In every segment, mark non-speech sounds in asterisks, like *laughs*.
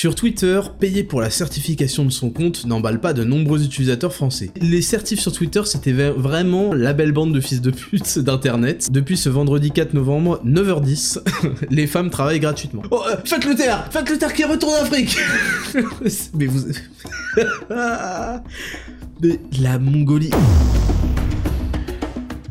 Sur Twitter, payer pour la certification de son compte n'emballe pas de nombreux utilisateurs français. Les certifs sur Twitter, c'était vraiment la belle bande de fils de pute d'internet. Depuis ce vendredi 4 novembre, 9h10, *laughs* les femmes travaillent gratuitement. Oh, euh, faites le terre Faites le terre qui retourne en Afrique *laughs* Mais vous... *laughs* Mais la Mongolie...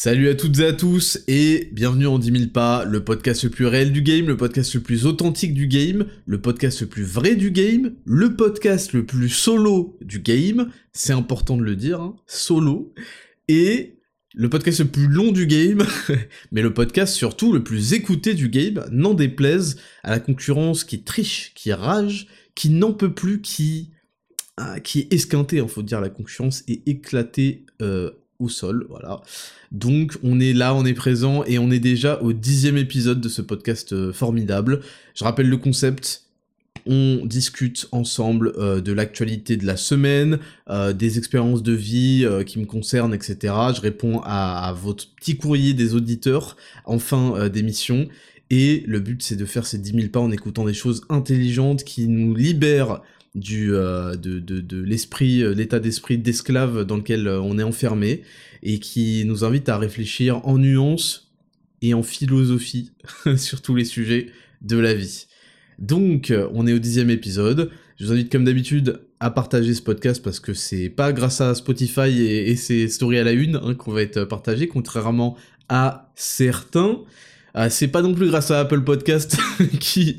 Salut à toutes et à tous et bienvenue en 10 000 pas, le podcast le plus réel du game, le podcast le plus authentique du game, le podcast le plus vrai du game, le podcast le plus solo du game, c'est important de le dire, hein, solo, et le podcast le plus long du game, *laughs* mais le podcast surtout le plus écouté du game, n'en déplaise à la concurrence qui triche, qui rage, qui n'en peut plus, qui, ah, qui est esquintée, il hein, faut dire, la concurrence est éclatée euh, au sol, voilà. Donc on est là, on est présent et on est déjà au dixième épisode de ce podcast euh, formidable. Je rappelle le concept. On discute ensemble euh, de l'actualité de la semaine, euh, des expériences de vie qui me concernent, etc. Je réponds à, votre petit courrier des auditeurs en fin d'émission. Et le but c'est de faire ces 10 000 pas en écoutant des choses intelligentes qui nous libèrent du, euh, de, de, de l'esprit, euh, l'état d'esprit d'esclave dans lequel euh, on est enfermé, et qui nous invite à réfléchir en nuances et en philosophie *laughs* sur tous les sujets de la vie. Donc, on est au dixième épisode. Je vous invite comme d'habitude à partager ce podcast parce que c'est pas grâce à Spotify et, ses stories à la une hein, qu'on va être partagé, contrairement à certains. c'est pas non plus grâce à Apple Podcast *laughs* qui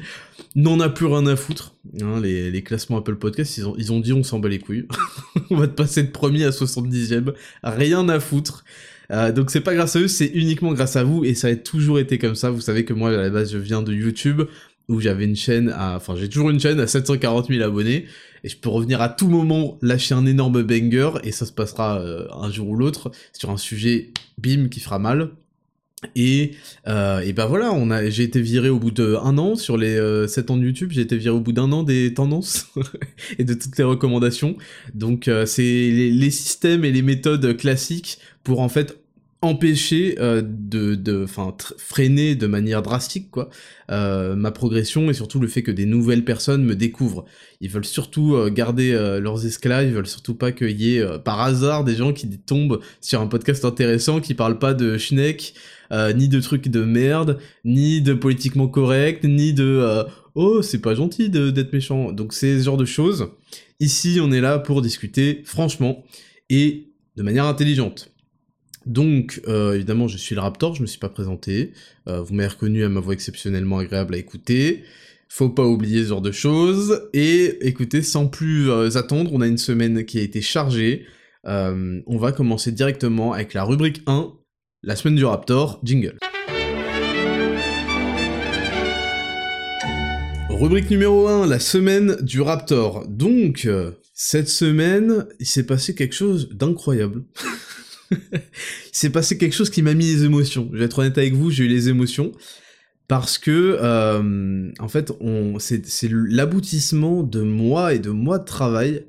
n'en a plus rien à foutre. Hein, les, classements Apple Podcast, ils ont, ils ont dit on s'en bat les couilles. *laughs* on va te passer de premier à 70ème. Rien à foutre. Euh, donc c'est pas grâce à eux, c'est uniquement grâce à vous et ça a toujours été comme ça. Vous savez que moi à la base je viens de YouTube où j'avais une chaîne à, enfin j'ai toujours une chaîne à 740 000 abonnés et je peux revenir à tout moment lâcher un énorme banger et ça se passera euh, un jour ou l'autre sur un sujet bim qui fera mal. Et, euh, et ben voilà, on a, j'ai été viré au bout d'un an sur les euh, 7 ans de YouTube, j'ai été viré au bout d'un an des tendances *laughs* et de toutes les recommandations. Donc euh, c'est les, systèmes et les méthodes classiques pour en fait empêcher euh, de, freiner de manière drastique quoi euh, ma progression et surtout le fait que des nouvelles personnes me découvrent. Ils veulent surtout euh, garder leurs esclaves, ils veulent surtout pas qu'il y ait par hasard des gens qui tombent sur un podcast intéressant qui parle pas de Schneck, ni de trucs de merde, ni de politiquement correct, ni de oh c'est pas gentil d'être méchant. Donc c'est ce genre de choses. Ici on est là pour discuter franchement et de manière intelligente. Donc, euh, évidemment, je suis le Raptor, je me suis pas présenté. Euh, vous m'avez reconnu à ma voix exceptionnellement agréable à écouter. Faut pas oublier ce genre de choses. Et écoutez, sans plus euh, attendre, on a une semaine qui a été chargée. on va commencer directement avec la rubrique 1, la semaine du Raptor, jingle. Rubrique numéro 1, la semaine du Raptor. Donc, cette semaine, il s'est passé quelque chose d'incroyable. *laughs* *laughs* il s'est passé quelque chose qui m'a mis les émotions. Je vais être honnête avec vous, j'ai eu les émotions parce que euh, en fait, c'est, l'aboutissement de mois et de mois de travail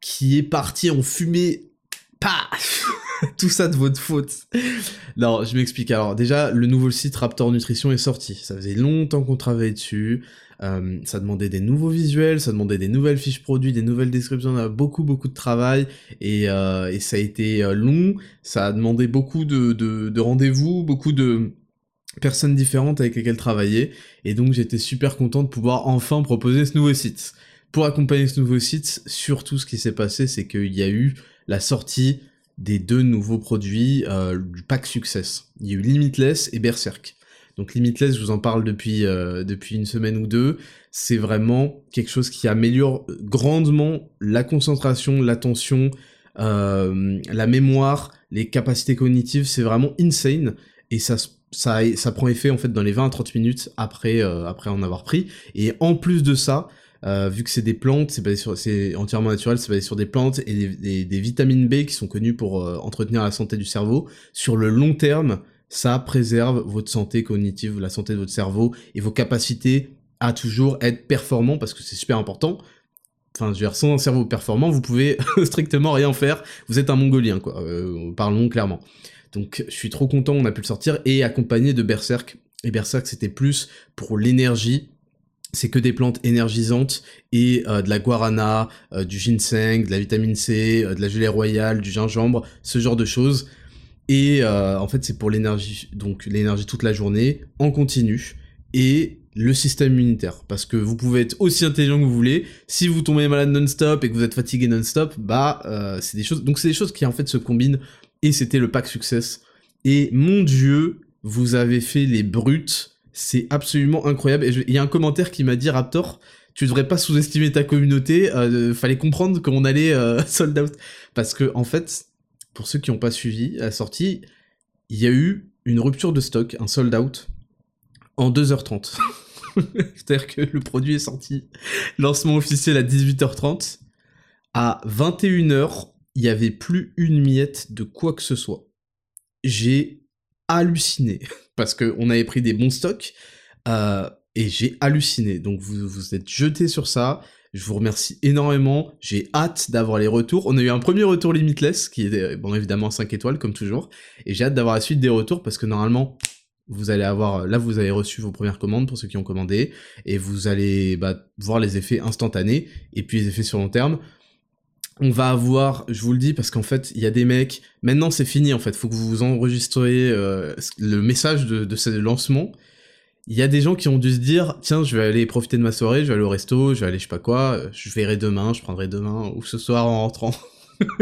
qui est parti en fumée. Paf *laughs* Tout ça de votre faute. Non, je m'explique. Alors déjà, le nouveau site Raptor Nutrition est sorti. Ça faisait longtemps qu'on travaillait dessus. Euh, ça demandait des nouveaux visuels, ça demandait des nouvelles fiches produits, des nouvelles descriptions, on a beaucoup beaucoup de travail et, euh, et ça a été euh, long, ça a demandé beaucoup de, de, de rendez-vous, beaucoup de personnes différentes avec lesquelles travailler et donc j'étais super content de pouvoir enfin proposer ce nouveau site. Pour accompagner ce nouveau site, surtout ce qui s'est passé, c'est qu'il y a eu la sortie des deux nouveaux produits du pack Success. Il y a eu Limitless et Berserk. Donc Limitless, je vous en parle depuis, euh, depuis une semaine ou deux. C'est vraiment quelque chose qui améliore grandement la concentration, l'attention, euh, la mémoire, les capacités cognitives. C'est vraiment insane. Et ça, ça, ça prend effet en fait dans les 20 à 30 minutes après, euh, après en avoir pris. Et en plus de ça, vu que c'est des plantes, c'est entièrement naturel, c'est basé sur des plantes et des, vitamines B qui sont connues pour entretenir la santé du cerveau. Sur le long terme, ça préserve votre santé cognitive, la santé de votre cerveau et vos capacités à toujours être performant parce que c'est super important. Enfin, je veux dire, sans un cerveau performant, vous pouvez *laughs* strictement rien faire. Vous êtes un mongolien, quoi. Euh, parlons clairement. Donc, je suis trop content, on a pu le sortir et accompagné de Berserk. Et Berserk, c'était plus pour l'énergie. C'est que des plantes énergisantes et euh, de la guarana, euh, du ginseng, de la vitamine C, de la gelée royale, du gingembre, ce genre de choses. Et en fait, c'est pour l'énergie, donc l'énergie toute la journée, en continu. Et le système immunitaire. Parce que vous pouvez être aussi intelligent que vous voulez, si vous tombez malade non-stop et que vous êtes fatigué non-stop, bah euh, c'est des choses. Donc c'est des choses qui en fait se combinent. Et c'était le pack success. Et mon dieu, vous avez fait les brutes. C'est absolument incroyable. Et il y a un commentaire qui m'a dit Raptor, tu devrais pas sous-estimer ta communauté. Euh, fallait comprendre qu'on allait euh, *laughs* sold out. Parce que en fait, pour ceux qui n'ont pas suivi la sortie, il y a eu une rupture de stock, un sold out en 2h30. *laughs* C'est-à-dire que le produit est sorti, lancement officiel à 18h30. À 21h, il n'y avait plus une miette de quoi que ce soit. J'ai halluciné, *laughs* parce qu'on avait pris des bons stocks, euh, et j'ai halluciné. Donc vous vous êtes jeté sur ça, je vous remercie énormément, j'ai hâte d'avoir les retours. On a eu un premier retour limitless, qui est bon évidemment 5 étoiles comme toujours, et j'ai hâte d'avoir la suite des retours, parce que normalement, vous allez avoir, là vous avez reçu vos premières commandes pour ceux qui ont commandé, et vous allez bah, voir les effets instantanés, et puis les effets sur long terme. On va avoir, je vous le dis parce qu'en fait, il y a des mecs, maintenant c'est fini en fait, faut que vous enregistrez euh, le message de, de ce lancement. Il y a des gens qui ont dû se dire, tiens, je vais aller profiter de ma soirée, je vais aller au resto, je vais aller je sais pas quoi, je verrai demain, je prendrai demain, ou ce soir en rentrant. *laughs*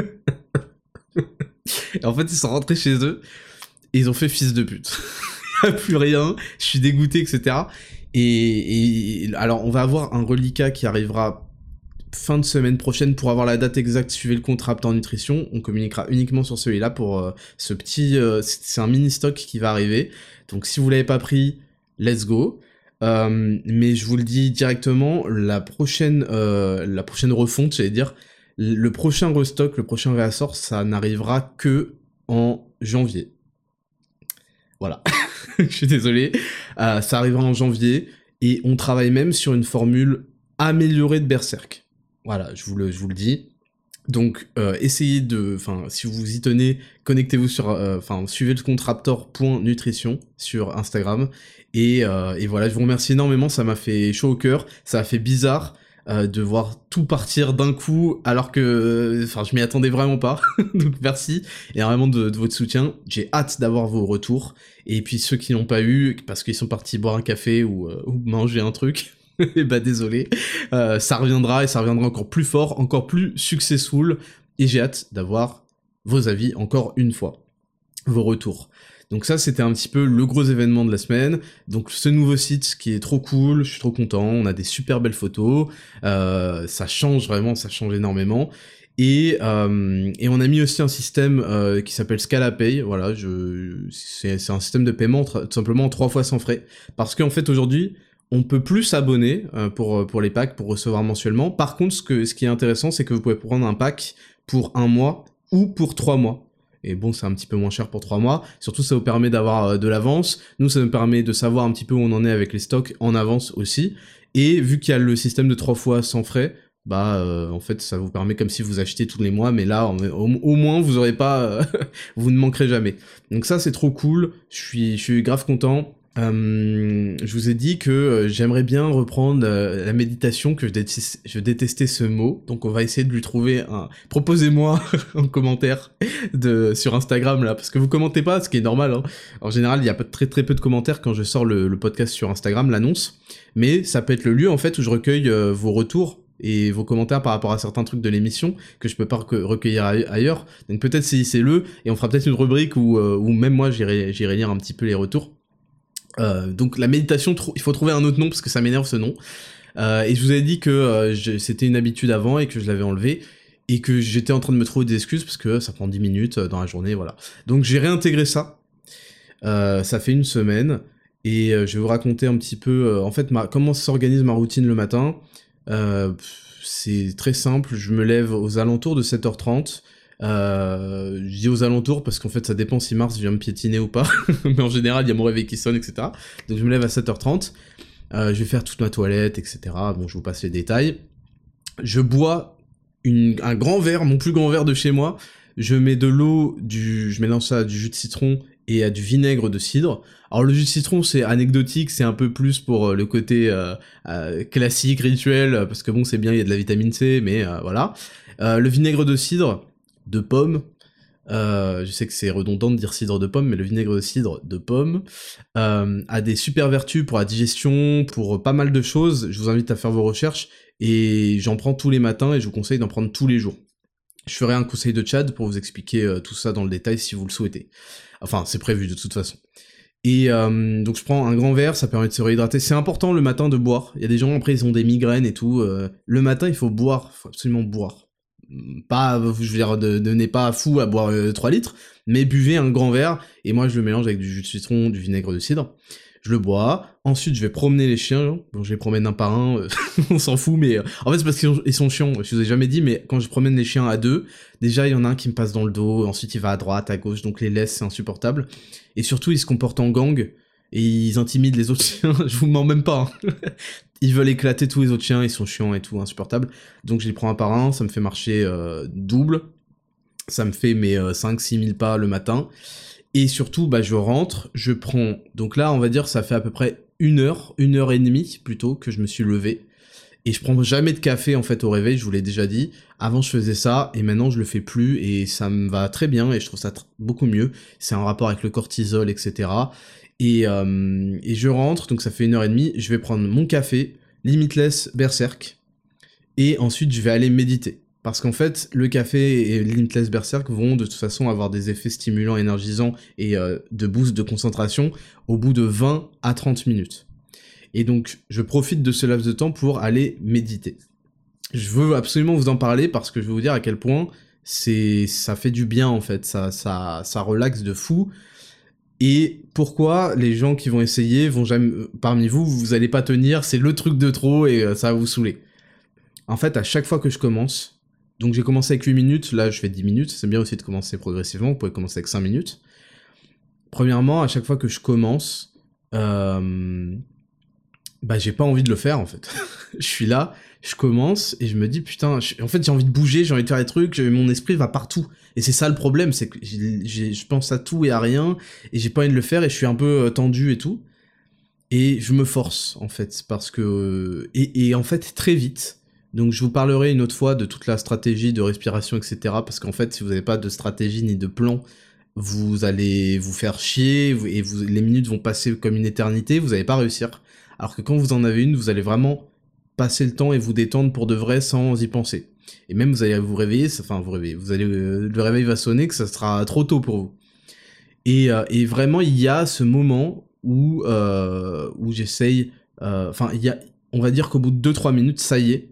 et en fait, ils sont rentrés chez eux, et ils ont fait fils de pute. *laughs* plus rien, je suis dégoûté, etc. Et, alors, on va avoir un reliquat qui arrivera fin de semaine prochaine pour avoir la date exacte. Suivez le contrat en nutrition. On communiquera uniquement sur celui-là pour euh, ce petit. Euh, c'est un mini stock qui va arriver. Donc, si vous l'avez pas pris, let's go. Euh, mais je vous le dis directement, la prochaine, la prochaine refonte, j'allais dire, le prochain restock, le prochain réassort, ça n'arrivera que en janvier. Voilà. *laughs* je suis désolé. Euh, ça arrivera en janvier et on travaille même sur une formule améliorée de Berserk. Voilà, je vous le, je vous le dis. Donc, euh, essayez de, enfin, si vous vous y tenez, connectez-vous sur, euh, enfin, suivez le compte raptor.nutrition sur Instagram. Et, et, voilà, je vous remercie énormément, ça m'a fait chaud au cœur, ça a fait bizarre. Euh, de voir tout partir d'un coup alors que euh, enfin je m'y attendais vraiment pas. *laughs* Donc merci énormément de, de votre soutien. J'ai hâte d'avoir vos retours. Et puis ceux qui n'ont pas eu parce qu'ils sont partis boire un café ou, euh, ou manger un truc et *laughs* bah désolé. Ça reviendra et ça reviendra encore plus fort encore plus successful. Et j'ai hâte d'avoir vos avis encore une fois. Vos retours donc ça, c'était un petit peu le gros événement de la semaine. Donc ce nouveau site qui est trop cool, je suis trop content, on a des super belles photos, euh, ça change vraiment, ça change énormément. Et, euh, on a mis aussi un système euh, qui s'appelle ScalaPay, voilà, c'est, un système de paiement tout simplement trois fois sans frais. Parce qu'en fait aujourd'hui, on peut plus s'abonner pour, pour les packs, pour recevoir mensuellement. Par contre, ce, ce qui est intéressant, c'est que vous pouvez prendre un pack pour un mois ou pour trois mois. Et bon, c'est un petit peu moins cher pour trois mois. Surtout, ça vous permet d'avoir euh, de l'avance. Nous, ça nous permet de savoir un petit peu où on en est avec les stocks en avance aussi. Et vu qu'il y a le système de trois fois sans frais, bah euh, en fait ça vous permet comme si vous achetez tous les mois mais là au, moins vous aurez pas euh, *laughs* vous ne manquerez jamais donc ça c'est trop cool je suis je suis grave content euh, je vous ai dit que euh, j'aimerais bien reprendre euh, la méditation, que je, détestais ce mot, donc on va essayer de lui trouver un... Proposez-moi *laughs* un commentaire de, sur Instagram là, parce que vous commentez pas, ce qui est normal. Hein. En général, il y a très très peu de commentaires quand je sors le, podcast sur Instagram, l'annonce, mais ça peut être le lieu en fait où je recueille vos retours et vos commentaires par rapport à certains trucs de l'émission que je peux pas recueillir ailleurs. Donc peut-être c'est le et on fera peut-être une rubrique où, où même moi j'irai lire un petit peu les retours. Euh, donc la méditation, il faut trouver un autre nom parce que ça m'énerve ce nom. Euh, et je vous ai dit que euh, c'était une habitude avant et que je l'avais enlevé et que j'étais en train de me trouver des excuses parce que ça prend 10 minutes dans la journée, voilà. Donc j'ai réintégré ça. ça fait une semaine et je vais vous raconter un petit peu en fait comment s'organise ma routine le matin. c'est très simple, je me lève aux alentours de 7h30. Euh, je dis aux alentours parce qu'en fait ça dépend si Mars vient me piétiner ou pas, *laughs* mais en général il y a mon réveil qui sonne, etc. Donc je me lève à 7h30, euh, je vais faire toute ma toilette, etc. Bon, je vous passe les détails. Je bois un grand verre, mon plus grand verre de chez moi. Je mets de l'eau, du, je mélange ça à du jus de citron et à du vinaigre de cidre. Alors le jus de citron c'est anecdotique, c'est un peu plus pour euh, le côté euh, classique, rituel, parce que bon c'est bien, il y a de la vitamine C, mais voilà. le vinaigre de cidre, de pomme, je sais que c'est redondant de dire cidre de pomme, mais le vinaigre de cidre de pomme a des super vertus pour la digestion, pour pas mal de choses. Je vous invite à faire vos recherches et j'en prends tous les matins et je vous conseille d'en prendre tous les jours. Je ferai un conseil de Chad pour vous expliquer tout ça dans le détail si vous le souhaitez. Enfin, c'est prévu de toute façon. Et euh, donc je prends un grand verre, ça permet de se réhydrater. C'est important le matin de boire. Il y a des gens après ils ont des migraines et tout. Euh, le matin il faut boire, faut absolument boire. Pas, je veux dire, ne devenez pas fou à boire 3 euh, litres, mais buvez un grand verre. Et moi je le mélange avec du jus de citron, du vinaigre de cidre je le bois. Ensuite, je vais promener les chiens. Bon, je les promène un par un, euh, *laughs* on s'en fout, mais euh, en fait, c'est parce qu'ils sont chiants. Je vous ai jamais dit, mais quand je promène les chiens à deux, déjà, il y en a un qui me passe dans le dos, ensuite, il va à droite, à gauche, donc les laisse, c'est insupportable. Et surtout, ils se comportent en gang et ils intimident les autres chiens. *laughs* je vous mens même pas. Hein. *laughs* ils veulent éclater tous les autres chiens, ils sont chiants et tout, insupportables. Donc, je les prends un par un, ça me fait marcher euh, double. Ça me fait mes 5-6 000 pas le matin. Et surtout, bah, je rentre, je prends. Donc là, on va dire, ça fait à peu près une heure, une heure et demie plutôt que je me suis levé. Et je prends jamais de café en fait au réveil, je vous l'ai déjà dit. Avant je faisais ça et maintenant je le fais plus et ça me va très bien et je trouve ça beaucoup mieux. C'est un rapport avec le cortisol, etc. Et, euh, et je rentre, donc ça fait une heure et demie, je vais prendre mon café, Limitless Berserk, et ensuite je vais aller méditer. Parce qu'en fait, le café et Limitless Berserk vont de toute façon avoir des effets stimulants, énergisants et euh, de boost de concentration au bout de 20 à 30 minutes. Et donc, je profite de ce laps de temps pour aller méditer. Je veux absolument vous en parler parce que je vais vous dire à quel point c'est ça fait du bien en fait, ça ça ça relaxe de fou. Et pourquoi les gens qui vont essayer vont jamais parmi vous, vous allez pas tenir, c'est le truc de trop et euh, ça va vous saouler. En fait, à chaque fois que je commence, donc j'ai commencé avec 8 minutes, là je fais 10 minutes, c'est bien aussi de commencer progressivement, vous pouvez commencer avec 5 minutes. Premièrement, à chaque fois que je commence, euh, bah j'ai pas envie de le faire en fait. *laughs* je suis là, je commence et je me dis putain, en fait j'ai envie de bouger, j'ai envie de faire des trucs, mon esprit va partout. Et c'est ça le problème, c'est que je pense à tout et à rien et j'ai pas envie de le faire et je suis un peu euh, tendu et tout. Et je me force en fait parce que et en fait très vite donc je vous parlerai une autre fois de toute la stratégie de respiration, etc. Parce qu'en fait, si vous n'avez pas de stratégie ni de plan, vous allez vous faire chier et les minutes vont passer comme une éternité, vous n'allez pas réussir. Alors que quand vous en avez une, vous allez vraiment passer le temps et vous détendre pour de vrai sans y penser. Et même vous allez vous réveiller, enfin vous réveiller, vous allez, euh, le réveil va sonner que ça sera trop tôt pour vous. Et, euh, vraiment il y a ce moment où, euh, où j'essaye, enfin on va dire qu'au bout de 2-3 minutes, ça y est,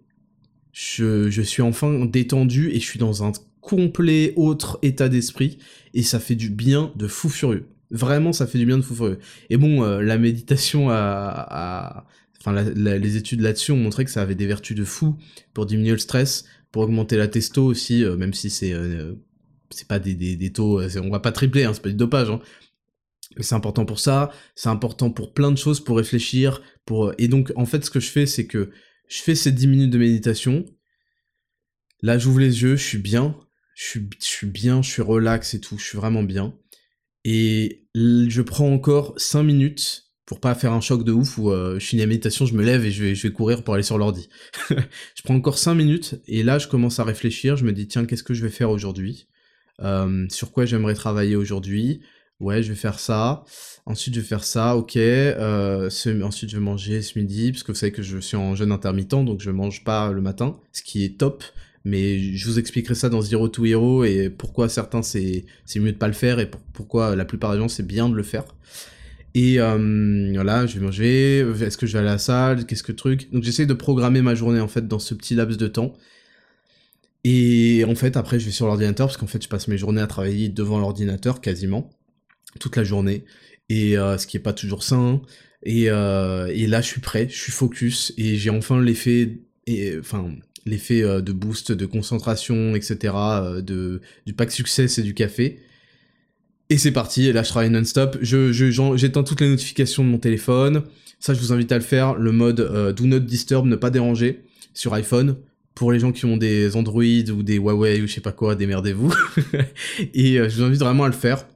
je, suis enfin détendu et je suis dans un complet autre état d'esprit et ça fait du bien de fou furieux. Vraiment, ça fait du bien de fou furieux. Et bon, euh, la méditation a, enfin, les études là-dessus ont montré que ça avait des vertus de fou pour diminuer le stress, pour augmenter la testo aussi, euh, même si c'est euh, c'est pas des, des, taux, on va pas tripler, hein, c'est pas du dopage, hein. Mais c'est important pour ça, c'est important pour plein de choses, pour réfléchir, pour et donc en fait ce que je fais c'est que je fais ces 10 minutes de méditation. Là, j'ouvre les yeux, je suis bien. Je suis, je suis bien, je suis relax et tout, je suis vraiment bien. Et je prends encore 5 minutes pour pas faire un choc de ouf où euh, je finis la méditation, je me lève et je vais, courir pour aller sur l'ordi. *laughs* je prends encore 5 minutes et là je commence à réfléchir, je me dis tiens qu'est-ce que je vais faire aujourd'hui? Euh, Sur quoi j'aimerais travailler aujourd'hui? Ouais je vais faire ça. Ensuite, je vais faire ça, ok. Euh, ensuite, je vais manger ce midi, parce que vous savez que je suis en jeûne intermittent, donc je mange pas le matin, ce qui est top. Mais je vous expliquerai ça dans Zero to Hero et pourquoi certains c'est mieux de pas le faire et pourquoi la plupart des gens c'est bien de le faire. Et euh, voilà, je vais manger. Est-ce que je vais aller à la salle Qu'est-ce que truc Donc j'essaie de programmer ma journée en fait dans ce petit laps de temps. Et en fait, après, je vais sur l'ordinateur parce qu'en fait, je passe mes journées à travailler devant l'ordinateur quasiment toute la journée et euh, ce qui est pas toujours sain. Et, euh, et là, je suis prêt, je suis focus et j'ai enfin l'effet et enfin l'effet de boost de concentration, etc. de, du pack succès et du café. Et c'est parti, là je travaille non-stop. Je, j'éteins toutes les notifications de mon téléphone. Ça, je vous invite à le faire. Le mode Do Not Disturb, ne pas déranger sur iPhone pour les gens qui ont des Android ou des Huawei ou je sais pas quoi, démerdez-vous. *laughs* et euh, je vous invite vraiment à le faire.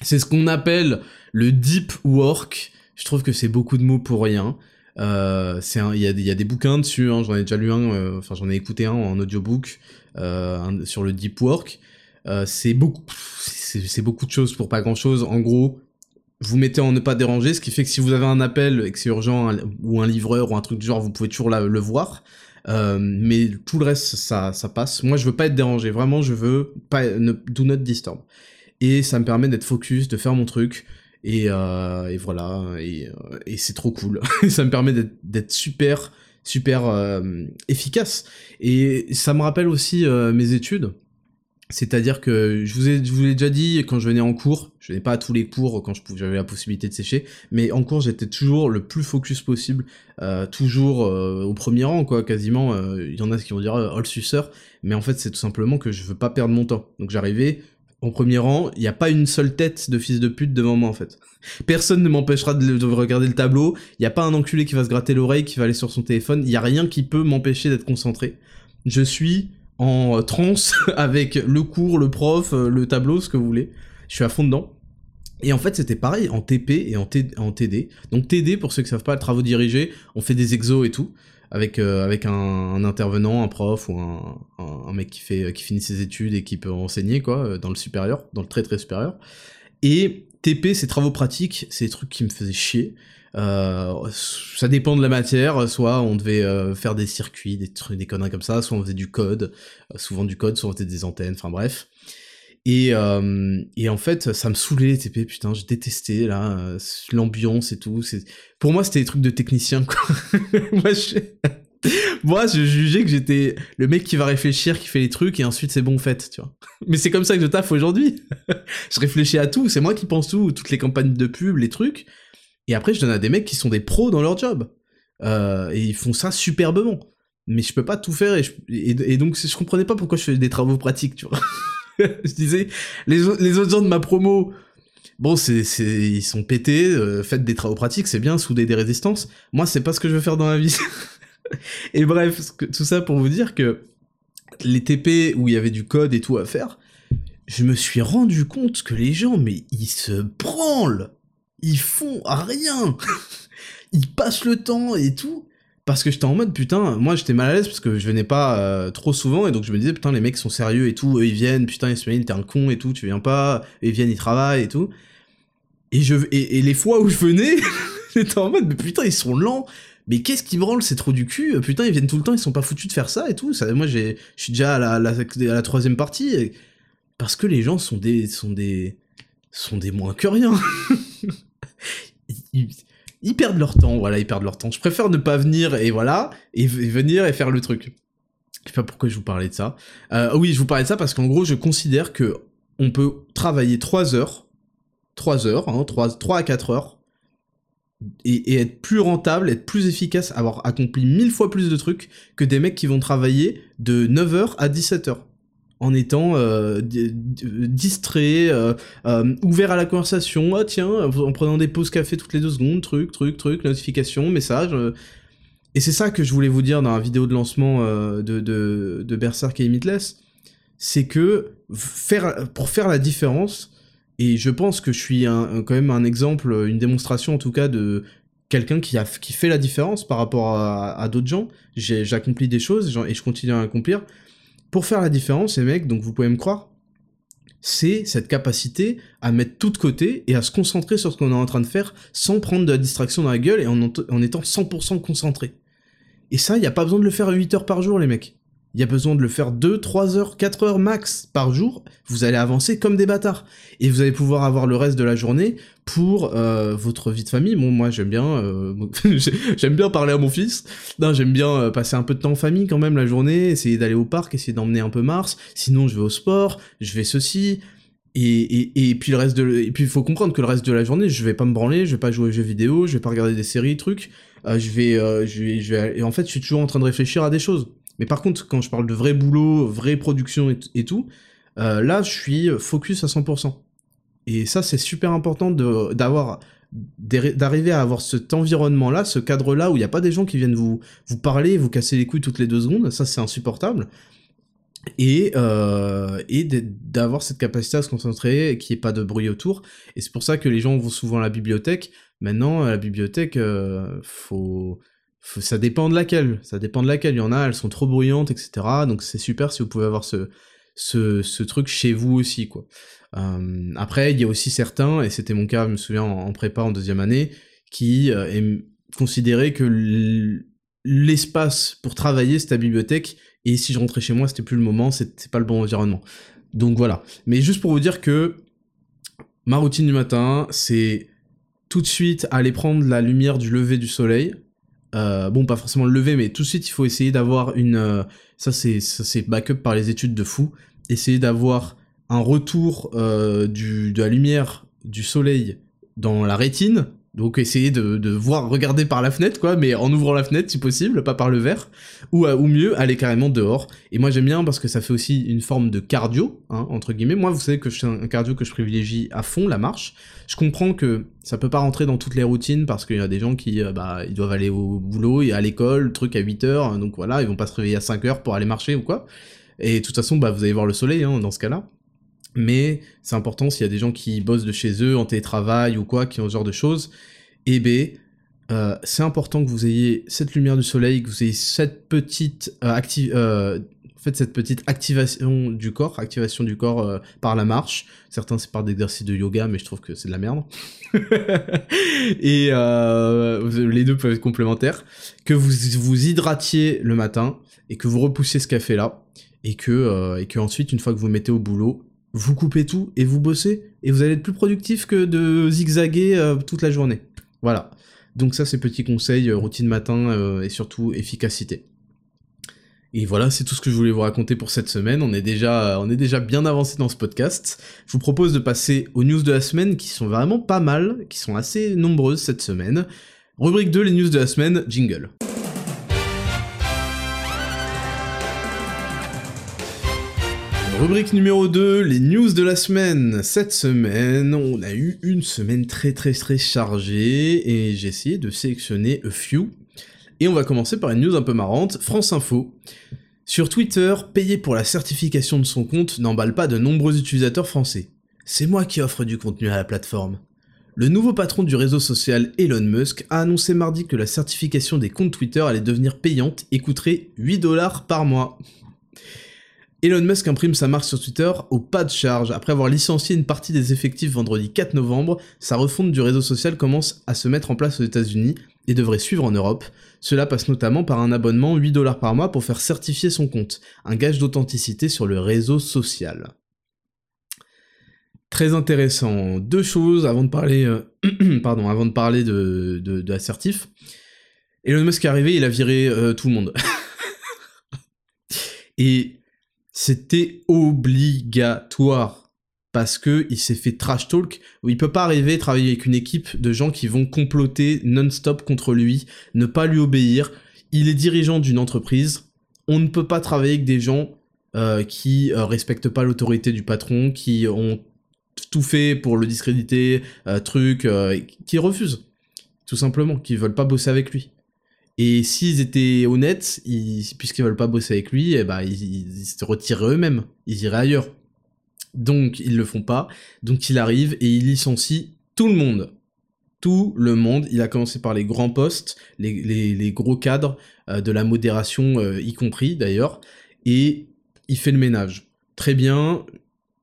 C'est ce qu'on appelle le deep work. Je trouve que c'est beaucoup de mots pour rien. Euh, il y, y, a des bouquins dessus. Hein, j'en ai déjà lu un. Euh, enfin, j'en ai écouté un en audiobook euh, sur le deep work. Euh, c'est beaucoup, beaucoup de choses pour pas grand chose. En gros, vous mettez en ne pas déranger, ce qui fait que si vous avez un appel et que c'est urgent ou un livreur ou un truc du genre, vous pouvez toujours le voir. Mais tout le reste, ça, ça passe. Moi, je veux pas être dérangé. Vraiment, je veux pas, ne, do not disturb. Et ça me permet d'être focus, de faire mon truc. Et, euh, et voilà. Et, euh, et c'est trop cool. *laughs* ça me permet d'être super, super euh, efficace. Et ça me rappelle aussi euh, mes études. C'est-à-dire que je vous ai, je vous déjà dit quand je venais en cours, je venais pas à tous les cours quand j'avais la possibilité de sécher, mais en cours j'étais toujours le plus focus possible, euh, toujours euh, au premier rang quoi, quasiment. Euh, il y en a qui vont dire all suceur, mais en fait c'est tout simplement que je veux pas perdre mon temps. Donc j'arrivais en premier rang, il n'y a pas une seule tête de fils de pute devant moi en fait. Personne ne m'empêchera de, de, regarder le tableau, il n'y a pas un enculé qui va se gratter l'oreille, qui va aller sur son téléphone, il n'y a rien qui peut m'empêcher d'être concentré. Je suis en transe *laughs* avec le cours, le prof, euh, le tableau, ce que vous voulez. Je suis à fond dedans. Et en fait, c'était pareil en TP et en, TD. Donc TD, pour ceux qui savent pas, travaux dirigés, on fait des exos et tout, avec, euh, avec un, intervenant, un prof ou un, mec qui, fait, qui finit ses études et qui peut enseigner, quoi, euh, dans le supérieur, dans le très très supérieur. Et TP, c'est travaux pratiques, c'est des trucs qui me faisaient chier. Euh, ça dépend de la matière, soit on devait faire des circuits, des trucs, des conneries comme ça, soit on faisait du code, souvent du code, soit on faisait des antennes, enfin bref. Et, et en fait, ça me saoulait les TP, putain, j'ai détesté là, l'ambiance et tout. Pour moi, c'était des trucs de technicien, quoi. *laughs* moi, je... *laughs* je jugeais que j'étais le mec qui va réfléchir, qui fait les trucs, et ensuite c'est bon fait, tu vois. *laughs* Mais c'est comme ça que je taffe aujourd'hui. je réfléchis à tout, c'est moi qui pense tout, toutes les campagnes de pub, les trucs. Et après, je donne à des mecs qui sont des pros dans leur job. Euh, et ils font ça superbement. Mais je peux pas tout faire, et, et, donc je comprenais pas pourquoi je faisais des travaux pratiques, tu vois. *laughs* je disais, les, autres gens de ma promo, bon, c'est, ils sont pétés, euh, faites des travaux pratiques, c'est bien, souder des résistances. Moi, c'est pas ce que je veux faire dans la vie. *laughs* et bref, tout ça pour vous dire que les TP où il y avait du code et tout à faire, je me suis rendu compte que les gens, mais ils se branlent ils font rien *laughs* Ils passent le temps et tout parce que j'étais en mode putain, moi j'étais mal à l'aise parce que je venais pas euh, trop souvent et donc je me disais putain les mecs sont sérieux et tout, eux ils viennent, putain Ismail t'es un con et tout, tu viens pas, ils viennent ils travaillent et tout. Et je et, les fois où je venais, *laughs* j'étais en mode mais putain ils sont lents, mais qu'est-ce qui branle, c'est trop du cul, putain ils viennent tout le temps, ils sont pas foutus de faire ça et tout. Ça, moi je suis déjà à la, la, la troisième partie parce que les gens sont des sont des sont des moins que rien. *laughs* ils, perdent leur temps, voilà, ils perdent leur temps. Je préfère ne pas venir et voilà, et, venir et faire le truc. Je sais pas pourquoi je vous parlais de ça. Euh, oui, je vous parlais de ça parce qu'en gros, je considère que on peut travailler 3 heures, 3 heures, hein, 3, 3 à 4 heures, et, et, être plus rentable, être plus efficace, avoir accompli mille fois plus de trucs que des mecs qui vont travailler de 9h à 17h en étant euh, distrait, euh, euh, ouvert à la conversation, ah tiens, en prenant des pauses café toutes les deux secondes, truc, truc, truc, notification, message. et c'est ça que je voulais vous dire dans la vidéo de lancement de, de, Berserk et Limitless, c'est que faire, pour faire la différence, et je pense que je suis quand même un exemple, une démonstration en tout cas de quelqu'un qui, qui fait la différence par rapport à d'autres gens. J'accomplis des choses et je continue à accomplir pour faire la différence, les mecs, donc vous pouvez me croire, c'est cette capacité à mettre tout de côté et à se concentrer sur ce qu'on est en train de faire sans prendre de la distraction dans la gueule et en, étant 100% concentré. Et ça, il n'y a pas besoin de le faire 8 heures par jour, les mecs il y a besoin de le faire 2, 3 heures, 4 heures max par jour, vous allez avancer comme des bâtards. Et vous allez pouvoir avoir le reste de la journée pour euh, votre vie de famille. Bon, moi j'aime bien, euh, *laughs* bien parler à mon fils. J'aime bien euh, passer un peu de temps en famille quand même la journée, essayer d'aller au parc, essayer d'emmener un peu Mars. Sinon, je vais au sport, je vais ceci. et, et, puis le reste de, et puis il faut comprendre que le reste de la journée, je vais pas me branler, je vais pas jouer aux jeux vidéo, je vais pas regarder des séries, trucs. Je vais, je vais, je vais, et en fait, je suis toujours en train de réfléchir à des choses. Mais par contre, quand je parle de vrai boulot, vraie production et, tout, euh, là, je suis focus à 100%. Et ça, c'est super important d'arriver à avoir cet environnement-là, ce cadre-là où il n'y a pas des gens qui viennent vous, vous parler, vous casser les couilles toutes les deux secondes. Ça, c'est insupportable et, euh, et d'avoir cette capacité à se concentrer qu'il n'y ait pas de bruit autour. Et c'est pour ça que les gens vont souvent à la bibliothèque. Maintenant, à la bibliothèque, euh, faut, ça dépend de laquelle. Ça dépend de laquelle. Il y en a, elles sont trop bruyantes, etc. Donc c'est super si vous pouvez avoir ce, ce, truc chez vous aussi, quoi. Euh, après, il y a aussi certains, et c'était mon cas, je me souviens, en, prépa en deuxième année, qui euh, considéraient que l'espace pour travailler, c'était la bibliothèque, et si je rentrais chez moi, c'était plus le moment, c'était pas le bon environnement. Donc voilà. Mais juste pour vous dire que ma routine du matin, c'est tout de suite aller prendre la lumière du lever du soleil. Euh, bon, pas forcément le lever, mais tout de suite, il faut essayer d'avoir une. Euh, ça, c'est backup par les études de fou. Essayer d'avoir un retour euh, du, de la lumière du soleil dans la rétine donc essayer de, voir, regarder par la fenêtre, quoi, mais en ouvrant la fenêtre si possible, pas par le verre, ou, euh, ou mieux, aller carrément dehors. Et moi j'aime bien parce que ça fait aussi une forme de cardio, hein, entre guillemets. Moi vous savez que c'est un cardio que je privilégie à fond, la marche. Je comprends que ça peut pas rentrer dans toutes les routines parce qu'il y a des gens qui, euh, bah, ils doivent aller au boulot et à l'école, le truc à 8 heures, donc voilà, ils vont pas se réveiller à 5 heures pour aller marcher ou quoi. Et de toute façon, bah, vous allez voir le soleil hein, dans ce cas-là mais c'est important s'il y a des gens qui bossent de chez eux en télétravail ou quoi, qui ont ce genre de choses. Et B, euh, c'est important que vous ayez cette lumière du soleil, que vous ayez cette petite euh, euh en cette petite activation du corps, activation du corps euh, par la marche. Certains c'est par des exercices de yoga, mais je trouve que c'est de la merde. *laughs* Et les deux peuvent être complémentaires. Que vous vous hydratiez le matin et que vous repoussiez ce café là et que et que ensuite une fois que vous mettez au boulot, vous coupez tout et vous bossez et vous allez être plus productif que de zigzaguer euh, toute la journée. Voilà. Donc ça c'est petit conseil, euh, routine matin euh, et surtout efficacité. Et voilà, c'est tout ce que je voulais vous raconter pour cette semaine. On est déjà, on est déjà bien avancé dans ce podcast. Je vous propose de passer aux news de la semaine qui sont vraiment pas mal, qui sont assez nombreuses cette semaine. Rubrique 2, les news de la semaine, jingle. Rubrique numéro 2, les news de la semaine. Cette semaine, on a eu une semaine très très très chargée et j'ai essayé de sélectionner a few. Et on va commencer par une news un peu marrante, France Info. Sur Twitter, payer pour la certification de son compte n'emballe pas de nombreux utilisateurs français. C'est moi qui offre du contenu à la plateforme. Le nouveau patron du réseau social Elon Musk a annoncé mardi que la certification des comptes Twitter allait devenir payante et coûterait 8 dollars par mois. Elon Musk imprime sa marque sur Twitter au pas de charge. Après avoir licencié une partie des effectifs vendredi 4 novembre, sa refonte du réseau social commence à se mettre en place aux États-Unis et devrait suivre en Europe. Cela passe notamment par un abonnement 8 dollars par mois pour faire certifier son compte, un gage d'authenticité sur le réseau social. Très intéressant. Deux choses avant de parler, euh, *clears throat* pardon, avant de parler de, de, assertif. Elon Musk est arrivé, il a viré euh, tout le monde. *laughs* et c'était obligatoire parce que il s'est fait trash talk il peut pas arriver à travailler avec une équipe de gens qui vont comploter non-stop contre lui, ne pas lui obéir. Il est dirigeant d'une entreprise. On ne peut pas travailler avec des gens euh, qui euh, respectent pas l'autorité du patron, qui ont tout fait pour le discréditer, euh, truc, qui refusent, tout simplement, qui veulent pas bosser avec lui. Et s'ils étaient honnêtes, puisqu'ils veulent pas bosser avec lui, eh ben, ils, se retireraient eux-mêmes. Ils iraient ailleurs. Donc, ils le font pas. Donc, il arrive et il licencie tout le monde. Tout le monde. Il a commencé par les grands postes, les, gros cadres, euh, de la modération euh, y compris d'ailleurs. Et il fait le ménage. Très bien,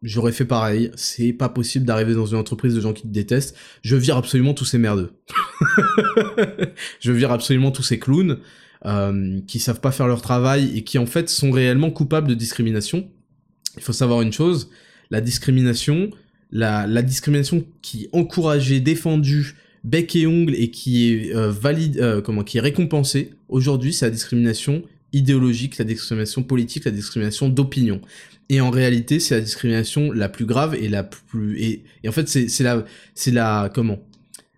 J'aurais fait pareil. C'est pas possible d'arriver dans une entreprise de gens qui te détestent. Je vire absolument tous ces merdeux. *laughs* je vire absolument tous ces clowns euh, qui savent pas faire leur travail et qui en fait sont réellement coupables de discrimination. Il faut savoir une chose, la discrimination, la, la discrimination qui est encouragée, défendue, bec et ongle et qui est euh, valide, euh, comment, qui est récompensée aujourd'hui, c'est la discrimination idéologique, la discrimination politique, la discrimination d'opinion. Et en réalité, c'est la discrimination la plus grave et la plus et, en fait c'est la c'est la comment?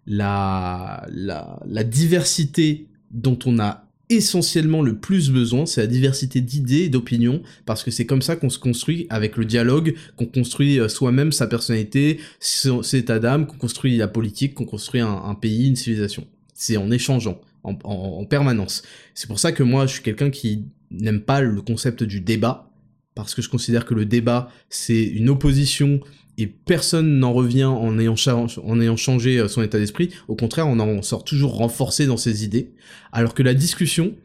La la la diversité dont on a essentiellement le plus besoin, c'est la diversité d'idées et d'opinions, parce que c'est comme ça qu'on se construit avec le dialogue, qu'on construit euh, soi-même sa personnalité, son, état d'âme, qu'on construit la politique, qu'on construit un, pays, une civilisation. C'est en échangeant, en, en permanence. C'est pour ça que moi, je suis quelqu'un qui n'aime pas le concept du débat, parce que je considère que le débat, c'est une opposition et personne n'en revient en ayant, en ayant changé euh, son état d'esprit. Au contraire, on en sort toujours renforcé dans ses idées. Alors que la discussion,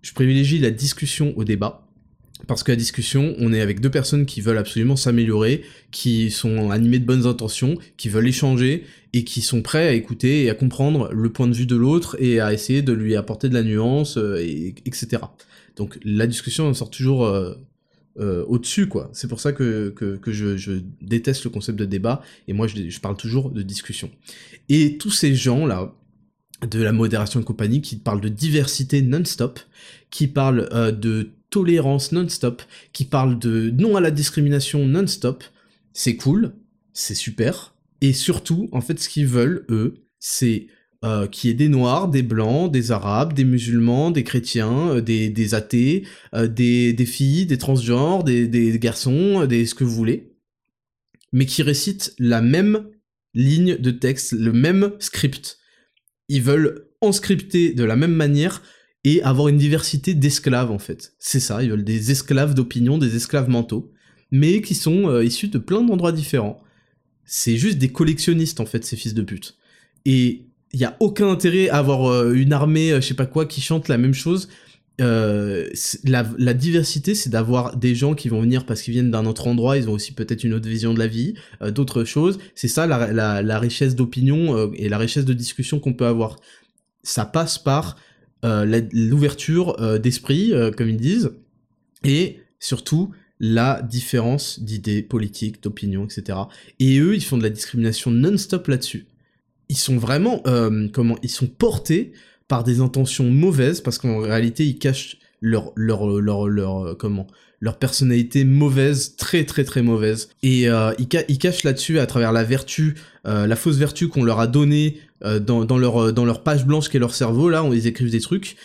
je privilégie la discussion au débat. Parce que la discussion, on est avec deux personnes qui veulent absolument s'améliorer, qui sont animées de bonnes intentions, qui veulent échanger et qui sont prêts à écouter et à comprendre le point de vue de l'autre et à essayer de lui apporter de la nuance, euh, et, etc. Donc la discussion en sort toujours euh, euh, au-dessus, quoi. C'est pour ça que, je, déteste le concept de débat, et moi je, parle toujours de discussion. Et tous ces gens-là, de la modération et compagnie, qui parlent de diversité non-stop, qui parlent de tolérance non-stop, qui parlent de non à la discrimination non-stop, c'est cool, c'est super, et surtout, en fait, ce qu'ils veulent, eux, c'est euh, qui est des noirs, des blancs, des arabes, des musulmans, des chrétiens, euh, des, athées, euh, des, filles, des transgenres, des, des, garçons, des ce que vous voulez, mais qui récitent la même ligne de texte, le même script. Ils veulent enscripter de la même manière et avoir une diversité d'esclaves en fait. C'est ça, ils veulent des esclaves d'opinion, des esclaves mentaux, mais qui sont issus de plein d'endroits différents. C'est juste des collectionnistes en fait, ces fils de pute. Et il y a aucun intérêt à avoir euh, une armée, euh, je sais pas quoi, qui chante la même chose. Euh, la, diversité, c'est d'avoir des gens qui vont venir parce qu'ils viennent d'un autre endroit, ils ont aussi peut-être une autre vision de la vie, d'autres choses. C'est ça la, richesse d'opinion et la richesse de discussion qu'on peut avoir. Ça passe par l'ouverture d'esprit, comme ils disent, et surtout la différence d'idées politiques, d'opinions, etc. Et eux, ils font de la discrimination non-stop là-dessus ils sont vraiment, euh, comment, ils sont portés par des intentions mauvaises parce qu'en réalité ils cachent leur, leur, leur, euh, comment, leur personnalité mauvaise, très très très mauvaise. Et euh, ils, cachent là-dessus à travers la vertu, la fausse vertu qu'on leur a donnée dans, dans, leur, dans leur page blanche qui est leur cerveau, là, où ils écrivent des trucs.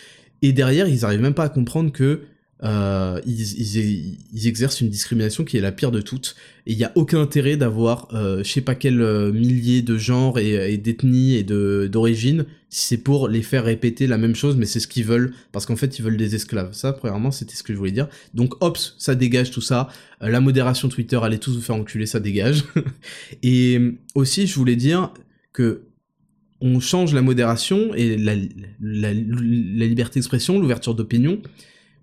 Et derrière, ils arrivent même pas à comprendre que euh, ils, exercent une discrimination qui est la pire de toutes. Et il n'y a aucun intérêt d'avoir euh, je sais pas quel euh, millier de genres et, d'ethnies et d'origines si c'est pour les faire répéter la même chose, mais c'est ce qu'ils veulent, parce qu'en fait ils veulent des esclaves. Ça, premièrement, c'était ce que je voulais dire. Donc, hops, ça dégage tout ça. la modération Twitter, allez tous vous faire enculer, ça dégage. *laughs* et aussi, je voulais dire que on change la modération et la liberté d'expression, l'ouverture d'opinion,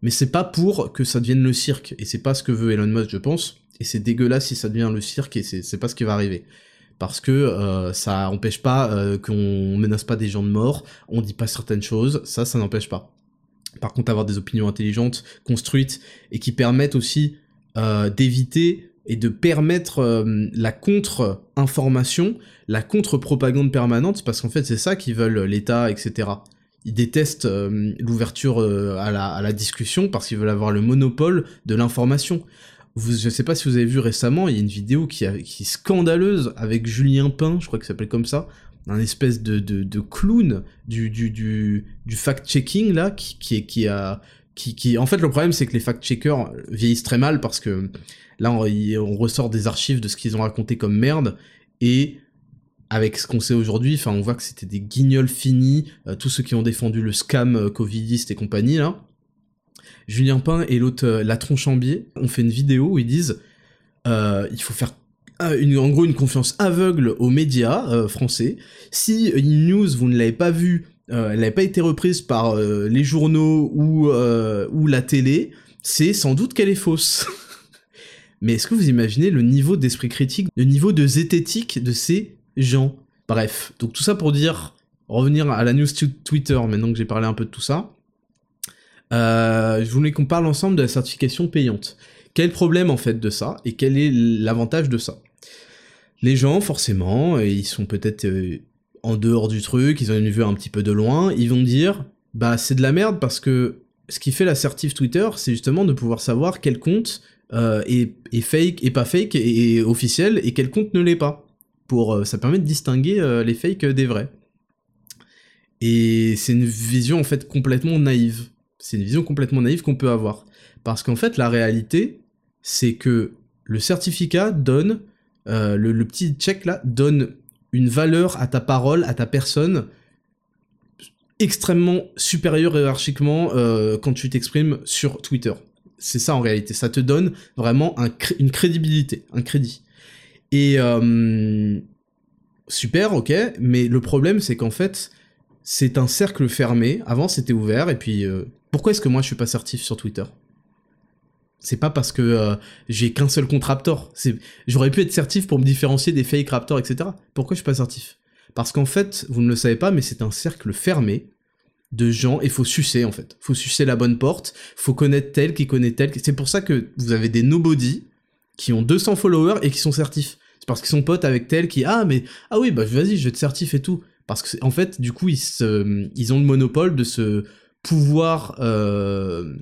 mais c'est pas pour que ça devienne le cirque, et c'est pas ce que veut Elon Musk, je pense, et c'est dégueulasse si ça devient le cirque, et c'est pas ce qui va arriver. Parce que euh, ça empêche pas euh, qu'on menace pas des gens de mort, on dit pas certaines choses, ça, ça n'empêche pas. Par contre, avoir des opinions intelligentes, construites, et qui permettent aussi euh, d'éviter et de permettre la contre-information, la contre-propagande permanente, parce qu'en fait c'est ça qu'ils veulent l'État, etc ils détestent euh, l'ouverture euh, à, la, discussion parce qu'ils veulent avoir le monopole de l'information. Vous, je sais pas si vous avez vu récemment, il y a une vidéo qui, est scandaleuse avec Julien Pain, je crois qu'il s'appelle comme ça, un espèce de, de, clown du, du, du, fact-checking là, qui, qui, a... Qui, qui, en fait, le problème, c'est que les fact-checkers vieillissent très mal parce que là, on ressort des archives de ce qu'ils ont raconté comme merde, et avec ce qu'on sait aujourd'hui, enfin on voit que c'était des guignols finis, euh, tous ceux qui ont défendu le scam euh, covidiste et compagnie là. Julien Pain et l'autre euh, La Tronchambier ont fait une vidéo où ils disent il faut faire en gros une confiance aveugle aux médias français. Si une news vous ne l'avez pas vue, elle n'avait pas été reprise par les journaux ou, ou la télé, c'est sans doute qu'elle est fausse. *laughs* Mais est-ce que vous imaginez le niveau d'esprit critique, le niveau de zététique de ces gens. Bref, donc tout ça pour dire, revenir à la news Twitter, maintenant que j'ai parlé un peu de tout ça. Euh, je voulais qu'on parle ensemble de la certification payante. Quel problème en fait de ça et quel est l'avantage de ça? Les gens, forcément, ils sont peut-être euh, en dehors du truc, ils ont une vue un petit peu de loin, ils vont dire bah c'est de la merde parce que ce qui fait l'assertif Twitter, c'est justement de pouvoir savoir quel compte euh, est, fake et pas fake et, officiel et quel compte ne l'est pas. Pour, euh, ça permet de distinguer euh, les fakes des vrais. Et c'est une vision en fait complètement naïve. C'est une vision complètement naïve qu'on peut avoir. Parce qu'en fait, la réalité, c'est que le certificat donne, le, le, petit check là, donne une valeur à ta parole, à ta personne, extrêmement supérieure hiérarchiquement euh, quand tu t'exprimes sur Twitter. C'est ça en réalité, ça te donne vraiment une crédibilité, un crédit. Et euh, super, ok, mais le problème c'est qu'en fait, c'est un cercle fermé. Avant c'était ouvert, et puis euh, pourquoi est-ce que moi je suis pas certif sur Twitter? C'est pas parce que j'ai qu'un seul compte Raptor. J'aurais pu être certif pour me différencier des fake Raptor, etc. Pourquoi je suis pas certif parce qu'en fait, vous ne le savez pas, mais c'est un cercle fermé de gens et faut sucer en fait. Faut sucer la bonne porte, faut connaître tel qui connaît tel. C'est pour ça que vous avez des nobody qui ont 200 followers et qui sont certifs. C'est parce qu'ils sont potes avec tel qui ah mais ah oui bah vas-y je vais te certif et tout. Parce que en fait du coup ils ils ont le monopole de ce pouvoir euh,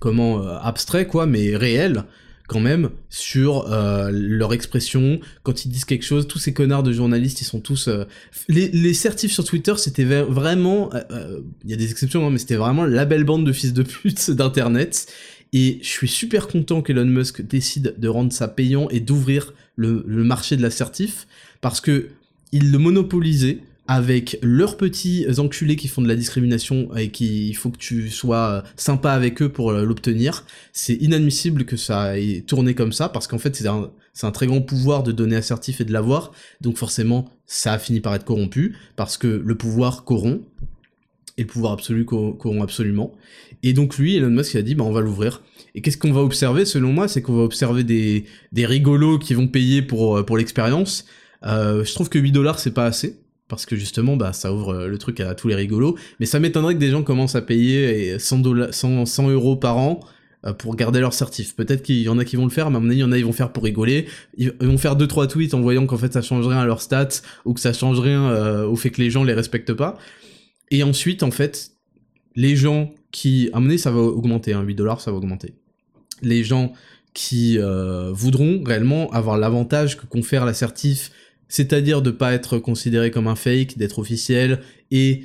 comment euh, abstrait quoi mais réel quand même sur euh, leur expression quand ils disent quelque chose tous ces connards de journalistes ils sont tous les, les certifs sur Twitter c'était vraiment il y a des exceptions hein, mais c'était vraiment la belle bande de fils de pute *laughs* d'internet et je suis super content qu'Elon Musk décide de rendre ça payant et d'ouvrir le, marché de l'assertif parce que le monopolisait avec leurs petits enculés qui font de la discrimination et qui il faut que tu sois sympa avec eux pour l'obtenir. C'est inadmissible que ça ait tourné comme ça parce qu'en fait c'est un très grand pouvoir de donner assertif et de l'avoir. Donc forcément ça a fini par être corrompu parce que le pouvoir corrompt et le pouvoir absolu corrompt absolument. Et donc lui, Elon Musk, il a dit, bah on va l'ouvrir. Et qu'est-ce qu'on va observer selon moi C'est qu'on va observer des, des rigolos qui vont payer pour, pour l'expérience. Euh, je trouve que 8 dollars c'est pas assez parce que justement bah ça ouvre euh, le truc à tous les rigolos mais ça m'étonnerait que des gens commencent à payer 100, 100, 100 euros par an euh, pour garder leur certif. Peut-être qu'il y en a qui vont le faire, mais à mon avis, il y en a qui vont faire pour rigoler. Ils vont faire deux trois tweets en voyant qu'en fait ça change rien à leur stats ou que ça change rien euh, au fait que les gens les respectent pas. Et ensuite, en fait, les gens qui, à ça va augmenter, hein, 8 dollars, ça va augmenter. Les gens qui voudront réellement avoir l'avantage que confère l'assertif c'est-à-dire de pas être considéré comme un fake, d'être officiel, et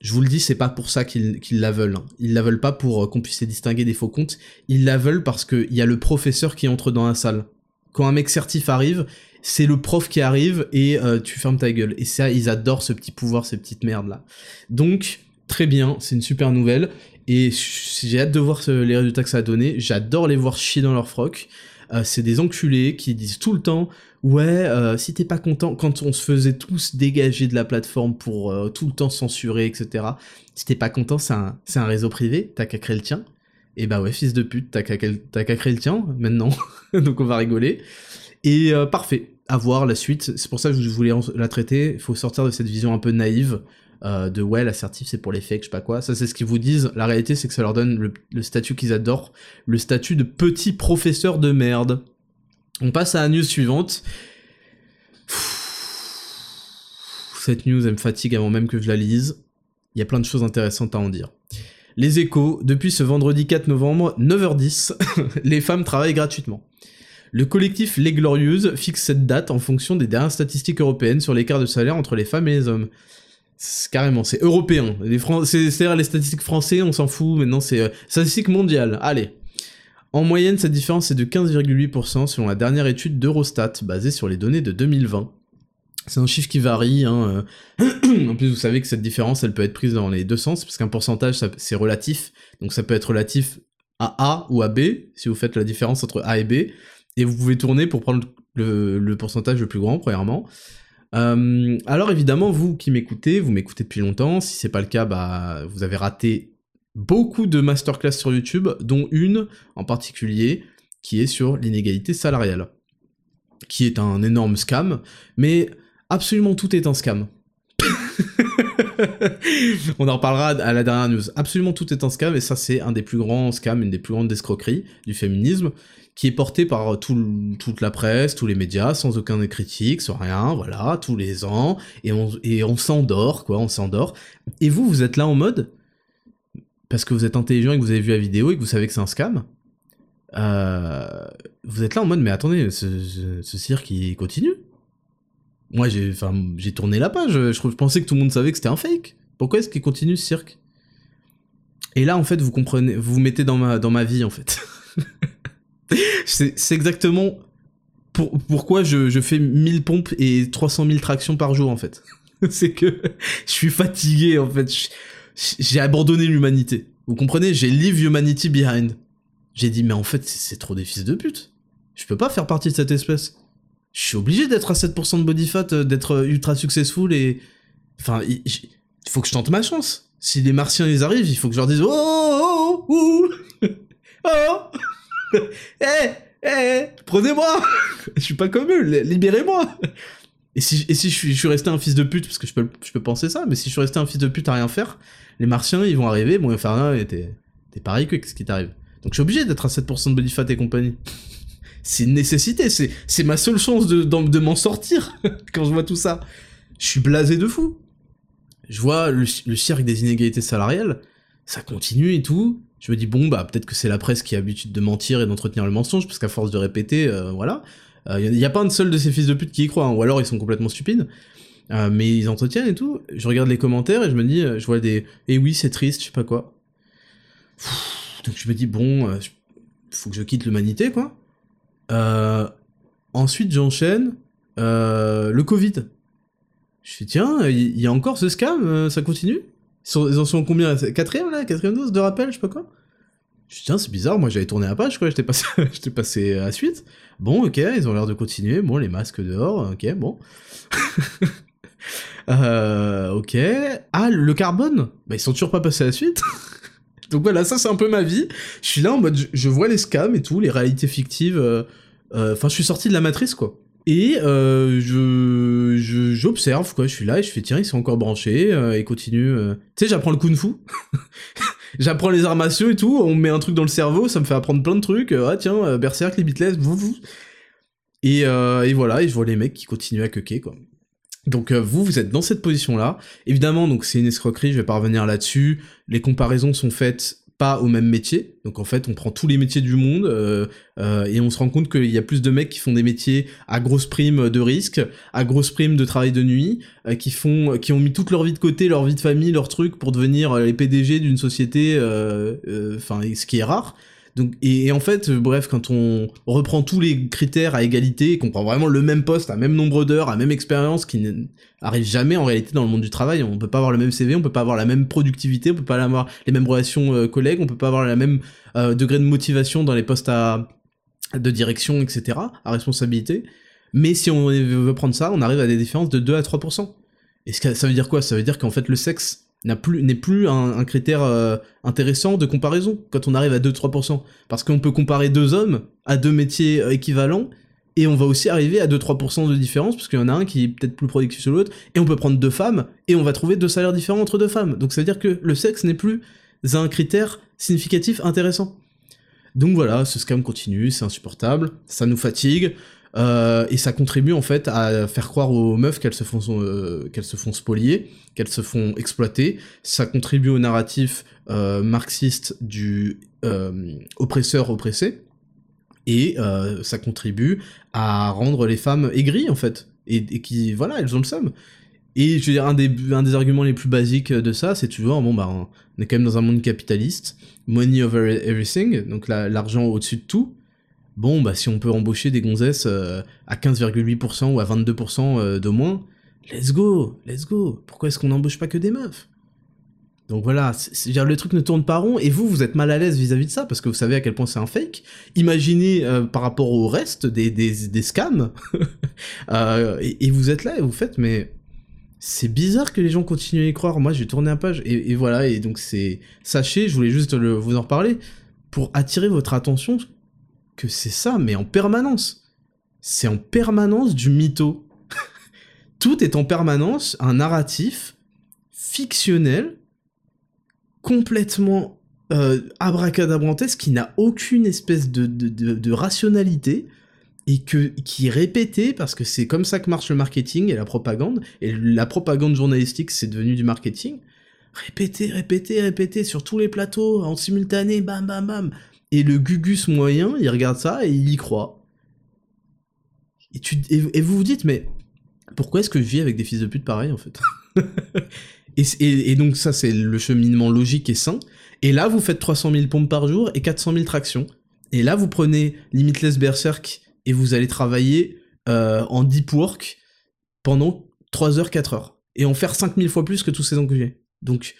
je vous le dis, c'est pas pour ça qu'ils la veulent. Hein. Ils la veulent pas pour euh, qu'on puisse distinguer des faux comptes, ils la veulent parce qu'il y a le professeur qui entre dans la salle. Quand un mec certif arrive, c'est le prof qui arrive et euh, tu fermes ta gueule. Et ça, ils adorent ce petit pouvoir, ces petites merdes là. Donc, très bien, c'est une super nouvelle. Et j'ai hâte de voir les résultats que ça a donné. J'adore les voir chier dans leur froc. Euh, c'est des enculés qui disent tout le temps ouais, euh, si t'es pas content, quand on se faisait tous dégager de la plateforme pour tout le temps censurer, etc. Si t'es pas content, c'est un, un réseau privé, t'as qu'à créer le tien. Et bah ouais, fils de pute, t'as qu'à, créer le tien maintenant. *laughs* Donc on va rigoler. Et parfait, à voir la suite. C'est pour ça que je voulais la traiter. Il faut sortir de cette vision un peu naïve euh, de ouais l'assertif c'est pour les fakes, je sais pas quoi. Ça c'est ce qu'ils vous disent. La réalité c'est que ça leur donne le, statut qu'ils adorent, le statut de petit professeur de merde. On passe à la news suivante. Cette news elle me fatigue avant même que je la lise. Il y a plein de choses intéressantes à en dire. Les échos, depuis ce vendredi 4 novembre, 9h10, *laughs* les femmes travaillent gratuitement. Le collectif Les Glorieuses fixe cette date en fonction des dernières statistiques européennes sur l'écart de salaire entre les femmes et les hommes carrément, c'est européen. C'est-à-dire les statistiques français, on s'en fout, maintenant c'est euh, statistiques mondiales. Allez. En moyenne, cette différence est de 15,8% selon la dernière étude d'Eurostat, basée sur les données de 2020. C'est un chiffre qui varie. Hein. Euh. *clears throat* en plus, vous savez que cette différence, elle peut être prise dans les deux sens, parce qu'un pourcentage, c'est relatif. Donc ça peut être relatif à A ou à B, si vous faites la différence entre A et B. Et vous pouvez tourner pour prendre le, pourcentage le plus grand, premièrement. Euh, alors évidemment, vous qui m'écoutez, vous m'écoutez depuis longtemps, si c'est pas le cas, bah vous avez raté beaucoup de masterclass sur YouTube, dont une en particulier qui est sur l'inégalité salariale, qui est un énorme scam, mais absolument tout est un scam. *laughs* On en reparlera à la dernière news. Absolument tout est un scam, et ça c'est un des plus grands scams, une des plus grandes escroqueries du féminisme, qui est porté par toute la presse, tous les médias, sans aucun critique, sans rien, voilà, tous les ans, et on, s'endort, quoi, on s'endort. Et vous, vous êtes là en mode, parce que vous êtes intelligent et que vous avez vu la vidéo et que vous savez que c'est un scam, euh, vous êtes là en mode mais attendez, ce, cirque il continue? Moi j'ai, enfin, j'ai tourné la page, je, pensais que tout le monde savait que c'était un fake. Pourquoi est-ce qu'il continue ce cirque? Et là en fait vous comprenez, vous vous mettez dans ma, dans ma vie en fait. *laughs* c'est exactement pour, pourquoi je, je, fais 1000 pompes et 300 000 tractions par jour en fait. *laughs* c'est que je suis fatigué en fait. J'ai abandonné l'humanité. Vous comprenez? J'ai leave humanity behind. J'ai dit mais en fait c'est trop des fils de pute. Je peux pas faire partie de cette espèce. Je suis obligé d'être à 7% de body fat, euh, d'être ultra successful et... Enfin, il, faut que je tente ma chance. Si les martiens ils arrivent, il faut que je leur dise oh oh oh oh, oh. *laughs* Eh eh, prenez-moi *laughs* Je suis pas comme eux, libérez-moi Et si, et si je, suis, je suis resté un fils de pute, parce que je peux, je peux penser ça, mais si je suis resté un fils de pute à rien faire, les martiens, ils vont arriver, bon, ils vont faire, ah, t'es, t'es pareil que qu'est-ce qui t'arrive Donc je suis obligé d'être à 7% de body fat et compagnie. C'est une nécessité, c'est, ma seule chance de, de, m'en sortir *laughs* quand je vois tout ça. Je suis blasé de fou. Je vois le, le cirque des inégalités salariales, ça continue et tout, je me dis bon bah peut-être que c'est la presse qui a l'habitude de mentir et d'entretenir le mensonge parce qu'à force de répéter euh, voilà. Il euh, n'y a, pas un seul de ces fils de pute qui y croit hein, ou alors ils sont complètement stupides. Euh, mais ils entretiennent et tout. Je regarde les commentaires et je me dis je vois des eh oui c'est triste je sais pas quoi. Donc je me dis bon faut que je quitte l'humanité quoi ensuite j'enchaîne le Covid je fais tiens il y, a encore ce scam ça continue? Ils en sont combien? Quatrième là? Quatrième dose de rappel, je sais pas quoi? Je dis tiens, c'est bizarre, moi j'avais tourné la page, quoi, j'étais passé, *laughs* j'étais passé à suite. Bon, ok, ils ont l'air de continuer, bon, les masques dehors, ok, bon. *laughs* euh, ok. Ah, le carbone? Bah, ils sont toujours pas passés à la suite. *laughs* Donc voilà, ça c'est un peu ma vie. Je suis là en mode, je, vois les scams et tout, les réalités fictives. Euh, euh, enfin, je suis sorti de la matrice, quoi. Et euh, je j'observe quoi, je suis là et je fais tiens ils sont encore branchés euh, et continue. Tu sais j'apprends le kung-fu, *laughs* j'apprends les armations et tout, on met un truc dans le cerveau, ça me fait apprendre plein de trucs. ah tiens berserk, limitless, vous vous. Et, et voilà et je vois les mecs qui continuent à quequer quoi. Donc vous, vous êtes dans cette position-là. Évidemment, donc c'est une escroquerie, je vais pas revenir là-dessus. Les comparaisons sont faites pas au même métier. Donc en fait, on prend tous les métiers du monde euh, euh, et on se rend compte qu'il y a plus de mecs qui font des métiers à grosse prime de risque, à grosse prime de travail de nuit, euh, qui font, qui ont mis toute leur vie de côté, leur vie de famille, leur truc pour devenir les PDG d'une société, enfin ce qui est rare. Donc, et, en fait, bref, quand on reprend tous les critères à égalité, qu'on prend vraiment le même poste, à même nombre d'heures, à même expérience, qui n'arrive jamais en réalité dans le monde du travail, on peut pas avoir le même CV, on peut pas avoir la même productivité, on peut pas avoir les mêmes relations euh, collègues, on peut pas avoir la même euh, degré de motivation dans les postes de direction, etc., à responsabilité. Mais si on veut prendre ça, on arrive à des différences de 2 à 3%. Et ça veut dire quoi? Ça veut dire qu'en fait le sexe n'est plus, plus un, critère euh, intéressant de comparaison quand on arrive à 2-3%. Parce qu'on peut comparer deux hommes à deux métiers euh, équivalents, et on va aussi arriver à 2-3% de différence, parce qu'il y en a un qui est peut-être plus productif sur l'autre, et on peut prendre deux femmes, et on va trouver deux salaires différents entre deux femmes. Donc ça veut dire que le sexe n'est plus un critère significatif intéressant. Donc voilà, ce scam continue, c'est insupportable, ça nous fatigue, euh, et ça contribue en fait à faire croire aux meufs qu'elles se font euh, qu'elles se font spolier, qu'elles se font exploiter. Ça contribue au narratif euh, marxiste du oppresseur oppressé et ça contribue à rendre les femmes aigries en fait et, qui voilà elles ont le seum. Et je veux dire un des un des arguments les plus basiques de ça c'est tu vois bon bah on est quand même dans un monde capitaliste, money over everything donc l'argent au-dessus de tout bon, bah si on peut embaucher des gonzesses euh, à 15,8% ou à 22% euh, de moins, let's go, let's go. Pourquoi est-ce qu'on n'embauche pas que des meufs? Donc voilà, le truc ne tourne pas rond, et vous, vous êtes mal à l'aise vis-à-vis de ça, parce que vous savez à quel point c'est un fake. Imaginez euh, par rapport au reste des, des, scams, *laughs* et, vous êtes là et vous faites, mais c'est bizarre que les gens continuent à y croire. Moi, j'ai tourné un page, et, voilà, et donc c'est... Sachez, je voulais juste vous en reparler, pour attirer votre attention que c'est ça, mais en permanence. C'est en permanence du mytho. *laughs* Tout est en permanence un narratif fictionnel, complètement euh, abracadabrantesque, qui n'a aucune espèce de, rationalité, et que, qui est répété parce que c'est comme ça que marche le marketing et la propagande, et la propagande journalistique c'est devenu du marketing, répéter, répéter, répéter sur tous les plateaux, en simultané, bam, bam, bam. Et le Gugus moyen, il regarde ça et il y croit. Et, vous vous dites, mais pourquoi est-ce que je vis avec des fils de pute pareils, en fait *laughs* et, et, donc ça, c'est le cheminement logique et sain. Et là, vous faites 300 000 pompes par jour et 400 000 tractions. Et là, vous prenez Limitless Berserk et vous allez travailler euh, en deep work pendant 3 heures, 4 heures. Et en faire 5000 fois plus que tous ces enculés. Donc,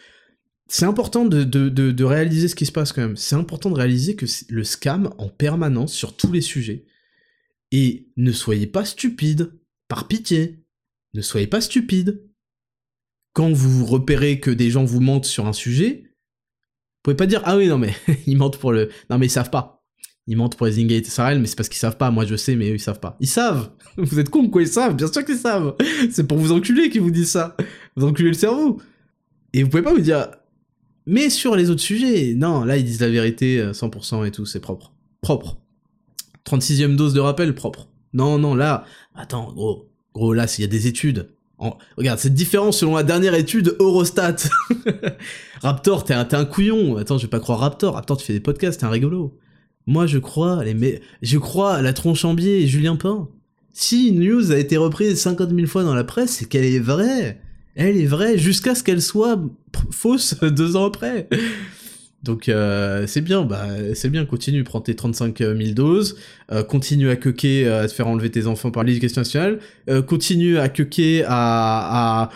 c'est important de, de, de, réaliser ce qui se passe quand même. C'est important de réaliser que le scam en permanence sur tous les sujets. Et ne soyez pas stupide, par pitié. Ne soyez pas stupide. Quand vous repérez que des gens vous mentent sur un sujet, vous pouvez pas dire ah oui non mais *laughs* ils mentent pour le non mais ils savent pas. Ils mentent pour les Ingate et Sarel mais c'est parce qu'ils savent pas. Moi je sais mais eux ils savent pas. Ils savent. *laughs* Vous êtes con quoi? Ils savent. Bien sûr qu'ils savent. C'est pour vous enculer qu'ils vous disent ça. Vous enculez le cerveau. Et vous pouvez pas vous dire mais sur les autres sujets non là ils disent la vérité 100% euh, et tout c'est propre propre 36e dose de rappel propre non non là attends gros gros là s'il y a des études Regarde, c'est différent selon la dernière étude Eurostat. *laughs* Raptor, t'es un, un couillon. Attends, je vais pas croire Raptor. Raptor, tu fais des podcasts, t'es un rigolo. Moi, je crois, les je crois la tronche en biais et Julien Pain. Si une news a été reprise 50 000 fois dans la presse, c'est qu'elle est vraie. Elle est vraie jusqu'à ce qu'elle soit fausse *laughs* deux ans après. Donc euh, c'est bien, bah c'est bien, continue, prends tes 35 000 doses, euh, continue à quequer, à te faire enlever tes enfants par l'éducation nationale, euh, continue à quequer, à, à,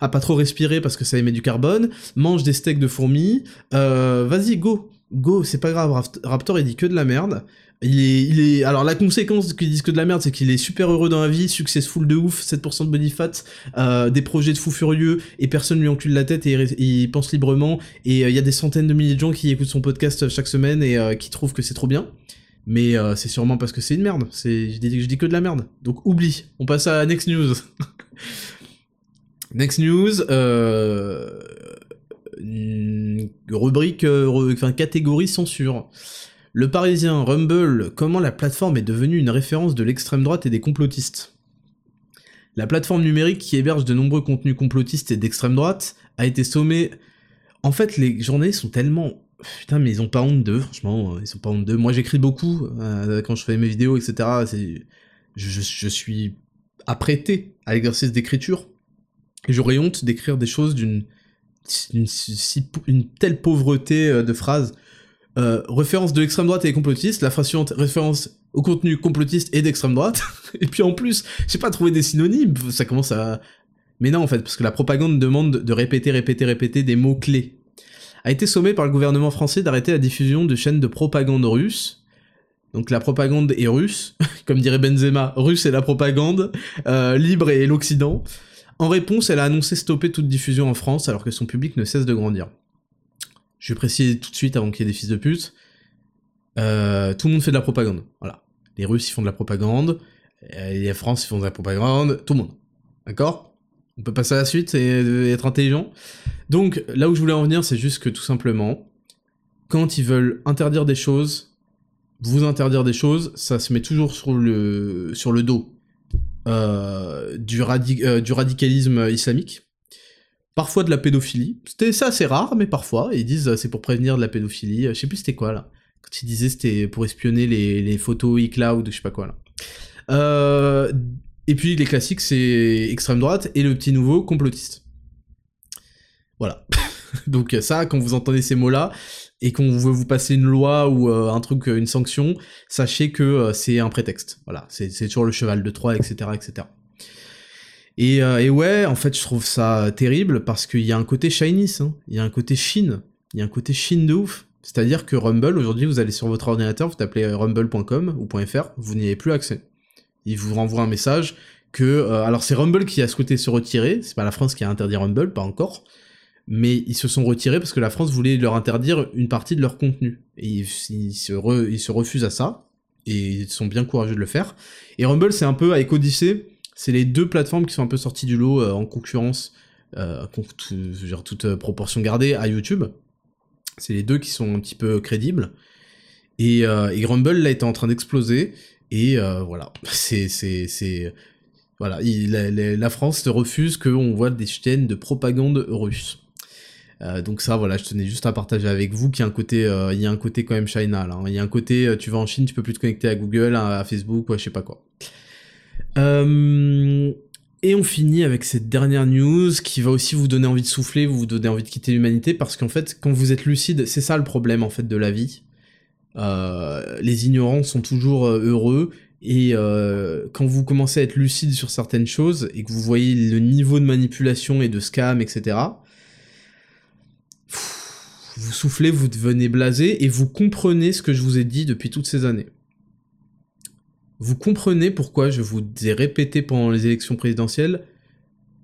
à pas trop respirer parce que ça émet du carbone, mange des steaks de fourmis, vas-y, go, go, c'est pas grave, Raptor il dit que de la merde, il est, il est, alors la conséquence qu'ils disent que de la merde, c'est qu'il est super heureux dans la vie, successful de ouf, 7% de body fat, euh, des projets de fou furieux, et personne lui encule la tête et il pense librement, et euh, il y a des centaines de milliers de gens qui écoutent son podcast chaque semaine et euh, qui trouvent que c'est trop bien. Mais c'est sûrement parce que c'est une merde. C'est, je dis, je dis que de la merde. Donc oublie. On passe à next news. *laughs* next news. rubrique, enfin catégorie censure. Le Parisien, Rumble, comment la plateforme est devenue une référence de l'extrême droite et des complotistes? La plateforme numérique qui héberge de nombreux contenus complotistes et d'extrême droite a été sommée... En fait, les journalistes sont tellement... Putain, mais ils ont pas honte d'eux, franchement, ils ont pas honte d'eux. Moi, j'écris beaucoup euh, quand je fais mes vidéos, etc. Je, suis apprêté à l'exercice d'écriture. J'aurais honte d'écrire des choses d'une une, une, telle pauvreté euh, de phrases. Euh, référence de l'extrême droite et des complotistes, la phrase suivante, référence au contenu complotiste et d'extrême droite, *laughs* et puis en plus, j'ai pas trouvé des synonymes, ça commence à... Mais non en fait, parce que la propagande demande de répéter, répéter, répéter des mots-clés. A été sommé par le gouvernement français d'arrêter la diffusion de chaînes de propagande russe, donc la propagande est russe, *laughs* comme dirait Benzema, russe est la propagande, euh, libre est l'Occident. En réponse, elle a annoncé stopper toute diffusion en France alors que son public ne cesse de grandir. Je vais préciser tout de suite avant qu'il y ait des fils de pute. Euh, tout le monde fait de la propagande. Voilà. Les Russes, ils font de la propagande. Euh, les France, ils font de la propagande. Tout le monde. D'accord? On peut passer à la suite et, être intelligent. Donc, là où je voulais en venir, c'est juste que tout simplement, quand ils veulent interdire des choses, vous interdire des choses, ça se met toujours sur le, dos euh, du radicalisme islamique parfois de la pédophilie. C'était ça assez rare, mais parfois, ils disent euh, c'est pour prévenir de la pédophilie. Je sais plus c'était quoi là. Quand ils disaient c'était pour espionner les, photos iCloud ou je sais pas quoi là. Euh, et puis les classiques c'est extrême droite et le petit nouveau complotiste. Voilà. *laughs* Donc ça, quand vous entendez ces mots-là et qu'on veut vous passer une loi ou euh, un truc, une sanction, sachez que c'est un prétexte. Voilà, c'est toujours le cheval de Troie, etc., etc. Euh, et, ouais, en fait, je trouve ça terrible parce qu'il y a un côté shiny, hein. il y a un côté Chine, il y a un côté Chine de ouf. C'est-à-dire que Rumble, aujourd'hui, vous allez sur votre ordinateur, vous tapez euh, rumble.com ou .fr, vous n'y avez plus accès. Il vous renvoie un message que... Euh, alors c'est Rumble qui a souhaité se retirer, c'est pas la France qui a interdit Rumble, pas encore, mais ils se sont retirés parce que la France voulait leur interdire une partie de leur contenu. Et ils, se, ils se refusent à ça, et ils sont bien courageux de le faire. Et Rumble, c'est un peu avec Odyssey, c'est les deux plateformes qui sont un peu sorties du lot euh, en concurrence, euh, toute euh, proportion gardée, à YouTube. C'est les deux qui sont un petit peu crédibles. Et, et Rumble là était en train d'exploser. Et voilà, *laughs* c'est voilà, la, France refuse qu'on voit des chaînes de propagande russe. donc ça, voilà, je tenais juste à partager avec vous qu'il y a un côté, il y a un côté quand même China. Hein. Il y a un côté, tu vas en Chine, tu peux plus te connecter à Google, à, Facebook, ou je sais pas quoi. Et on finit avec cette dernière news qui va aussi vous donner envie de souffler, vous donner envie de quitter l'humanité, parce qu'en fait, quand vous êtes lucide, c'est ça le problème en fait de la vie. les ignorants sont toujours heureux et euh, quand vous commencez à être lucide sur certaines choses et que vous voyez le niveau de manipulation et de scam, etc., vous soufflez, vous devenez blasé et vous comprenez ce que je vous ai dit depuis toutes ces années. Vous comprenez pourquoi je vous ai répété pendant les élections présidentielles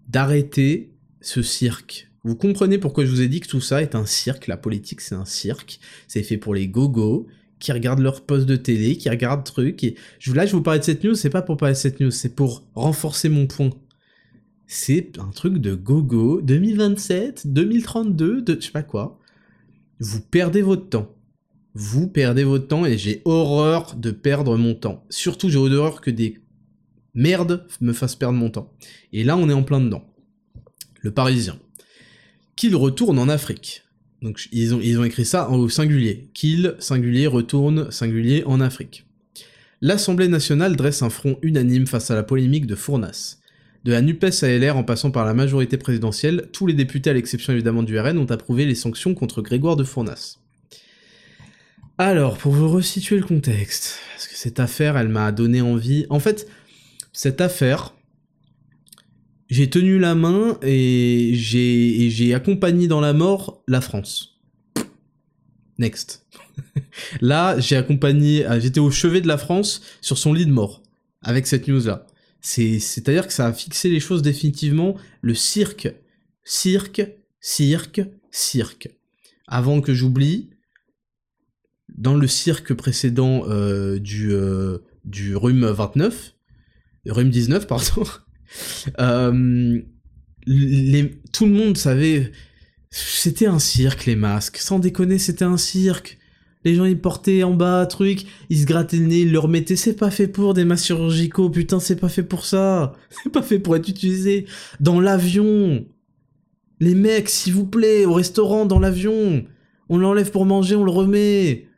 d'arrêter ce cirque. Vous comprenez pourquoi je vous ai dit que tout ça est un cirque, la politique c'est un cirque, c'est fait pour les gogos, qui regardent leur poste de télé, qui regardent trucs. Et là, je vous parler de cette news, c'est pas pour parler de cette news, c'est pour renforcer mon point. C'est un truc de gogo, 2027, 2032, de je sais pas quoi. Vous perdez votre temps. Vous perdez votre temps et j'ai horreur de perdre mon temps. Surtout, j'ai horreur que des merdes me fassent perdre mon temps. Et là, on est en plein dedans. Le Parisien. Qu'il retourne en Afrique. Donc ils ont, écrit ça au singulier. Kill, singulier, retourne, singulier, en Afrique. L'Assemblée nationale dresse un front unanime face à la polémique de Fournas. De la NUPES à LR en passant par la majorité présidentielle, tous les députés, à l'exception évidemment du RN, ont approuvé les sanctions contre Grégoire de Fournas. Alors, pour vous resituer le contexte, parce que cette affaire, elle m'a donné envie. En fait, cette affaire, j'ai tenu la main et j'ai accompagné dans la mort la France. Next. *laughs* là, j'ai accompagné, ah, j'étais au chevet de la France sur son lit de mort avec cette news-là. C'est-à-dire que ça a fixé les choses définitivement. Le cirque, cirque, cirque, cirque. Avant que j'oublie, dans le cirque précédent euh, du, euh, du rhume 29, rhume 19, pardon, *laughs* euh, tout le monde savait. C'était un cirque, les masques. Sans déconner, c'était un cirque. Les gens, ils portaient en bas truc, ils se grattaient le nez, ils le remettaient. C'est pas fait pour des masques chirurgicaux, putain, c'est pas fait pour ça. *laughs* C'est pas fait pour être utilisé dans l'avion. Les mecs, s'il vous plaît, au restaurant, dans l'avion. On l'enlève pour manger, on le remet.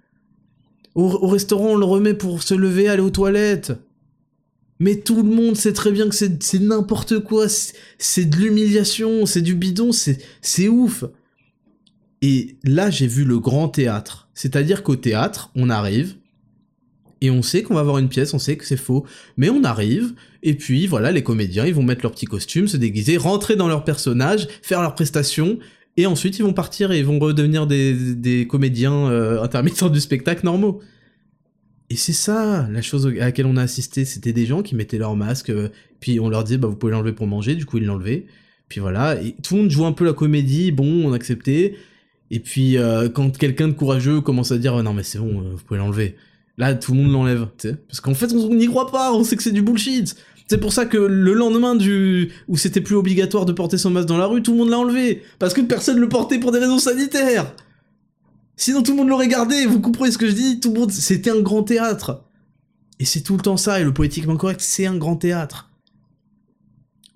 Au restaurant, on le remet pour se lever, aller aux toilettes. Mais tout le monde sait très bien que c'est n'importe quoi, c'est de l'humiliation, c'est du bidon, c'est ouf. Et là, j'ai vu le grand théâtre. C'est-à-dire qu'au théâtre, on arrive, et on sait qu'on va avoir une pièce, on sait que c'est faux, mais on arrive, et puis voilà, les comédiens, ils vont mettre leurs petits costumes, se déguiser, rentrer dans leur personnage, faire leur prestation, et ensuite ils vont partir et ils vont redevenir des, comédiens euh, intermittents du spectacle normaux. Et c'est ça, la chose à laquelle on a assisté, c'était des gens qui mettaient leur masque, euh, puis on leur disait, bah vous pouvez l'enlever pour manger, du coup ils l'enlevaient. Puis voilà, tout le monde joue un peu la comédie, bon, on acceptait. Et puis euh, quand quelqu'un de courageux commence à dire, non mais c'est bon, vous pouvez l'enlever. Là, tout le monde l'enlève, tu sais. Parce qu'en fait, on n'y croit pas, on sait que c'est du bullshit. C'est pour ça que le lendemain du où c'était plus obligatoire de porter son masque dans la rue, tout le monde l'a enlevé. Parce que personne le portait pour des raisons sanitaires. Sinon tout le monde l'aurait gardé, vous comprenez ce que je dis? Tout le monde, c'était un grand théâtre. Et c'est tout le temps ça, et le politiquement correct, c'est un grand théâtre.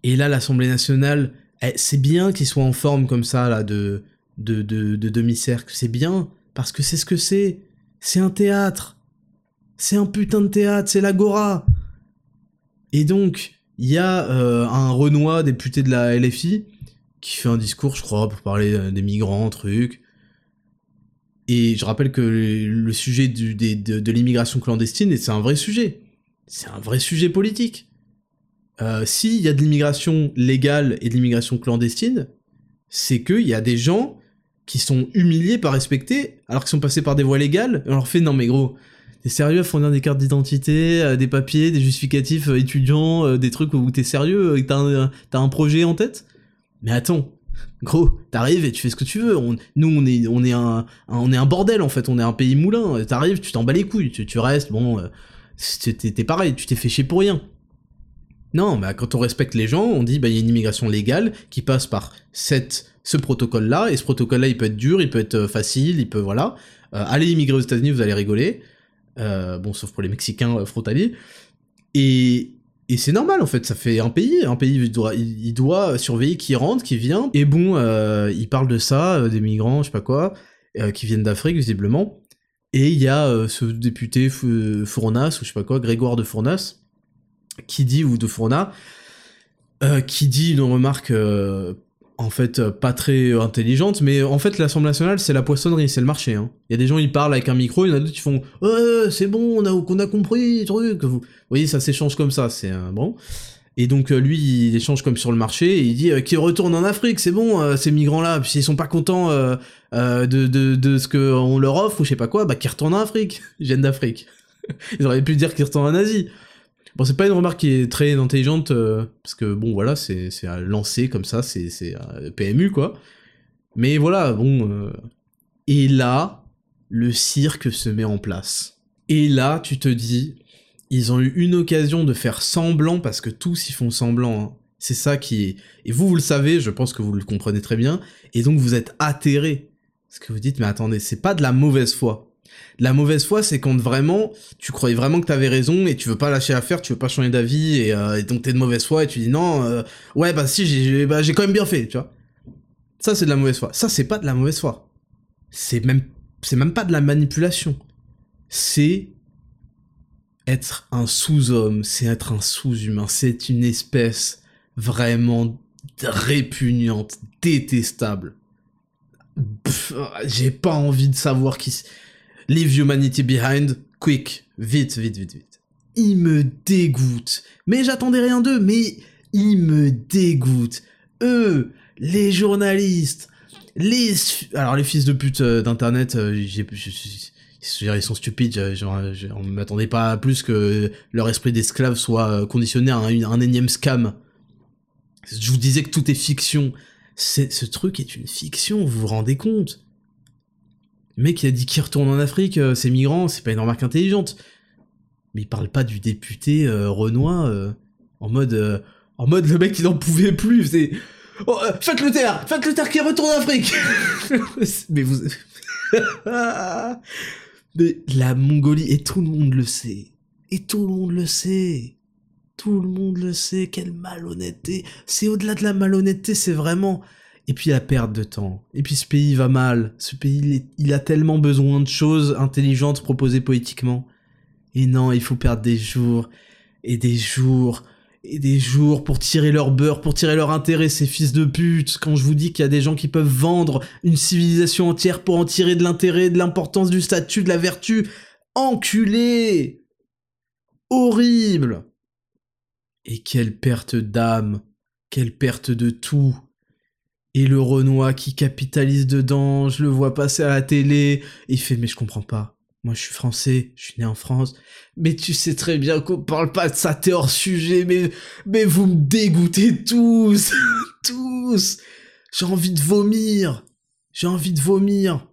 Et là, l'Assemblée nationale, eh, c'est bien qu'il soit en forme comme ça, là, de, de, de, demi-cercle. C'est bien, parce que c'est ce que c'est. C'est un théâtre. C'est un putain de théâtre, c'est l'agora. Et donc, il y a euh, un Renoir député de la LFI qui fait un discours, je crois, pour parler euh, des migrants, truc. Et je rappelle que le sujet de, l'immigration clandestine, c'est un vrai sujet. C'est un vrai sujet politique. Euh, S'il y a de l'immigration légale et de l'immigration clandestine, c'est qu'il y a des gens qui sont humiliés, pas respectés, alors qu'ils sont passés par des voies légales, et on leur fait non mais gros, t'es sérieux à fournir des cartes d'identité, euh, des papiers, des justificatifs euh, étudiants, euh, des trucs où t'es sérieux, t'as un, as un projet en tête? Mais attends, Gros, t'arrives et tu fais ce que tu veux. nous, on est, on est un, on est un bordel en fait. On est un pays moulin. T'arrives, tu t'en bats les couilles. Tu, restes, bon, t'es pareil. Tu t'es fait chier pour rien. Non, bah quand on respecte les gens, on dit bah il y a une immigration légale qui passe par cette, ce protocole-là. Et ce protocole-là, il peut être dur, il peut être facile, il peut voilà. Allez immigrer aux États-Unis, vous allez rigoler. Bon, sauf pour les Mexicains frontaliers. Et, c'est normal en fait, ça fait un pays, un pays il doit, il doit surveiller qui rentre, qui vient. Et bon, euh, il parle de ça, euh, des migrants, je sais pas quoi, euh, qui viennent d'Afrique visiblement. Et il y a euh, ce député Fournas, ou je sais pas quoi, Grégoire de Fournas, qui dit, ou de Fournas, euh, qui dit une remarque euh, en fait euh, pas très intelligente, mais en fait l'Assemblée nationale c'est la poissonnerie, c'est le marché. hein. Il y a des gens ils parlent avec un micro, il y en a d'autres qui font c'est bon, on a, a compris, truc. Vous voyez ça s'échange comme ça, c'est bon. Et donc euh, lui il échange comme sur le marché, et il dit euh, qu'il retourne en Afrique, c'est bon euh, ces migrants là, puis s'ils sont pas contents euh, euh, de ce qu'on leur offre ou je sais pas quoi, bah qu'ils retournent en Afrique, *laughs* ils viennent d'Afrique. *laughs* ils auraient pu dire qu'ils retournent en Asie. Bon, c'est pas une remarque qui est très intelligente, euh, parce que bon, voilà, c'est à lancer comme ça, c'est PMU, quoi. Mais voilà, bon. euh, Et là, le cirque se met en place. Et là, tu te dis, ils ont eu une occasion de faire semblant, parce que tous ils font semblant. hein. C'est ça qui est. Et vous, vous le savez, je pense que vous le comprenez très bien, et donc vous êtes atterré. Parce que vous dites, mais attendez, c'est pas de la mauvaise foi. La mauvaise foi, c'est quand vraiment, tu croyais vraiment que t'avais raison et tu veux pas lâcher l'affaire, tu veux pas changer d'avis et, euh, et donc t'es de mauvaise foi et tu dis non, euh, ouais bah si j'ai bah, j'ai quand même bien fait, tu vois. Ça c'est de la mauvaise foi. Ça c'est pas de la mauvaise foi. C'est même c'est même pas de la manipulation. C'est être un sous-homme, c'est être un sous-humain, c'est une espèce vraiment répugnante, détestable. J'ai pas envie de savoir qui. Leave humanity behind, quick, vite, vite, vite, vite. Il me dégoûte. Mais j'attendais rien d'eux, mais il me dégoûte. Eux, les journalistes, les... Alors les fils de pute euh, d'internet, euh, ils sont stupides, on m'attendait pas à plus que leur esprit d'esclave soit euh, conditionné à un, énième scam. Je vous disais que tout est fiction. Ce truc est une fiction, vous vous rendez compte? Le mec, il a dit qu'il retourne en Afrique, euh, ces migrants, c'est pas une remarque intelligente. Mais il parle pas du député euh, Renoir euh, en mode, en mode le mec il en pouvait plus. C'est, oh, faites le qui retourne en Afrique. *laughs* mais vous, *laughs* mais la Mongolie et tout le monde le sait, et tout le monde le sait, tout le monde le sait. Quelle malhonnêteté. C'est au-delà de la malhonnêteté, c'est vraiment et puis la perte de temps. Et puis ce pays va mal. Ce pays, il, a tellement besoin de choses intelligentes proposées poétiquement. Et non, il faut perdre des jours, et des jours, et des jours pour tirer leur beurre, pour tirer leur intérêt, ces fils de pute. Quand je vous dis qu'il y a des gens qui peuvent vendre une civilisation entière pour en tirer de l'intérêt, de l'importance du statut, de la vertu. Enculé Horrible Et quelle perte d'âme, quelle perte de tout. Et le Renoir qui capitalise dedans, je le vois passer à la télé, il fait mais je comprends pas. Moi je suis français, je suis né en France. Mais tu sais très bien qu'on parle pas de ça, t'es hors sujet, mais, mais vous me dégoûtez tous, *laughs* tous. J'ai envie de vomir, j'ai envie de vomir.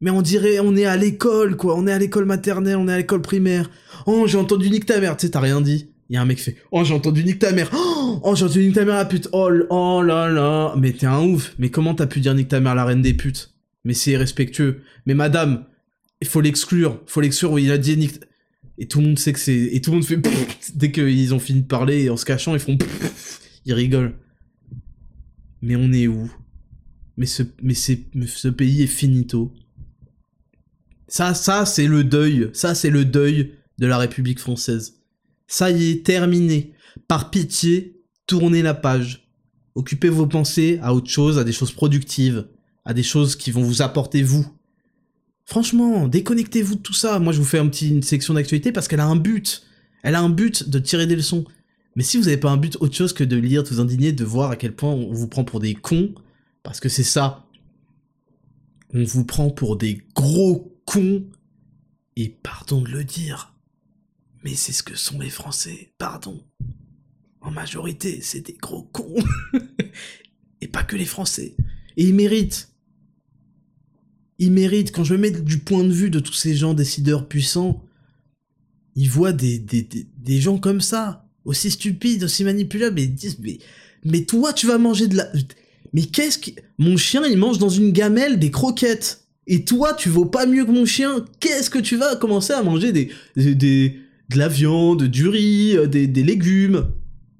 Mais on dirait, on est à l'école, quoi, on est à l'école maternelle, on est à l'école primaire. Oh, j'ai entendu nique ta mère, tu sais, t'as rien dit. Il y a un mec qui fait Oh, j'ai entendu nique ta mère. Oh, j'ai entendu nique ta mère la pute. Oh, oh là là. Mais t'es un ouf. Mais comment t'as pu dire nique ta mère la reine des putes? Mais c'est irrespectueux. Mais madame, il faut l'exclure. Faut l'exclure. Il a dit nique. Et tout le monde sait que c'est. Et tout le monde fait Dès qu'ils ont fini de parler en se cachant, ils font Ils rigolent. Mais on est où? Mais ce, mais c'est, ce pays est finito. Ça, ça, c'est le deuil. Ça, c'est le deuil de la République française. Ça y est, terminé. Par pitié, tournez la page. Occupez vos pensées à autre chose, à des choses productives, à des choses qui vont vous apporter vous. Franchement, déconnectez-vous de tout ça. Moi, je vous fais un petit, une section d'actualité parce qu'elle a un but. Elle a un but de tirer des leçons. Mais si vous n'avez pas un but autre chose que de lire, de vous indigner, de voir à quel point on vous prend pour des cons, parce que c'est ça. On vous prend pour des gros cons. Et pardon de le dire, mais c'est ce que sont les Français, pardon. En majorité, c'est des gros cons. *laughs* Et pas que les Français. Et ils méritent. Ils méritent. Quand je me mets du point de vue de tous ces gens décideurs puissants, ils voient des, gens comme ça, aussi stupides, aussi manipulables, et ils disent, mais, toi, tu vas manger de la... Mais qu'est-ce que... Mon chien, il mange dans une gamelle des croquettes. Et toi, tu vaux pas mieux que mon chien. Qu'est-ce que tu vas commencer à manger des... des, de la viande, du riz, euh, des légumes?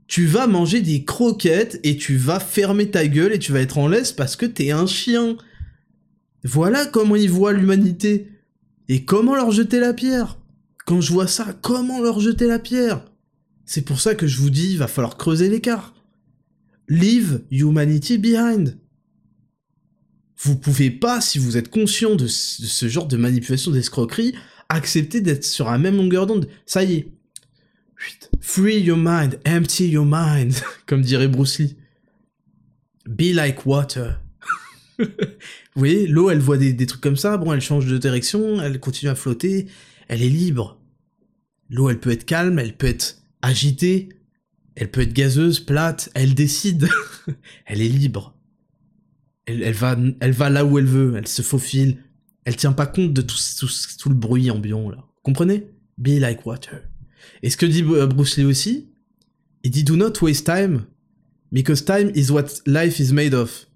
Tu vas manger des croquettes et tu vas fermer ta gueule et tu vas être en laisse parce que t'es un chien. Voilà comment ils voient l'humanité. Et comment leur jeter la pierre Quand je vois ça, comment leur jeter la pierre C'est pour ça que je vous dis, il va falloir creuser l'écart. Leave humanity behind. Vous pouvez pas, si vous êtes conscient de ce genre de manipulation d'escroquerie, accepter d'être sur la même longueur d'onde. Ça y est. Free your mind, empty your mind, *laughs* comme dirait Bruce Lee. Be like water. *laughs* Vous voyez, l'eau, elle voit des, trucs comme ça, bon, elle change de direction, elle continue à flotter, elle est libre. L'eau, elle peut être calme, elle peut être agitée, elle peut être gazeuse, plate, elle décide. *laughs* elle est libre. Elle, va, là où elle veut, elle se faufile, elle tient pas compte de tout, tout, le bruit ambiant. Comprenez? Be like water. Et ce que dit euh, Bruce Lee aussi, il dit Do not waste time, because time is what life is made of.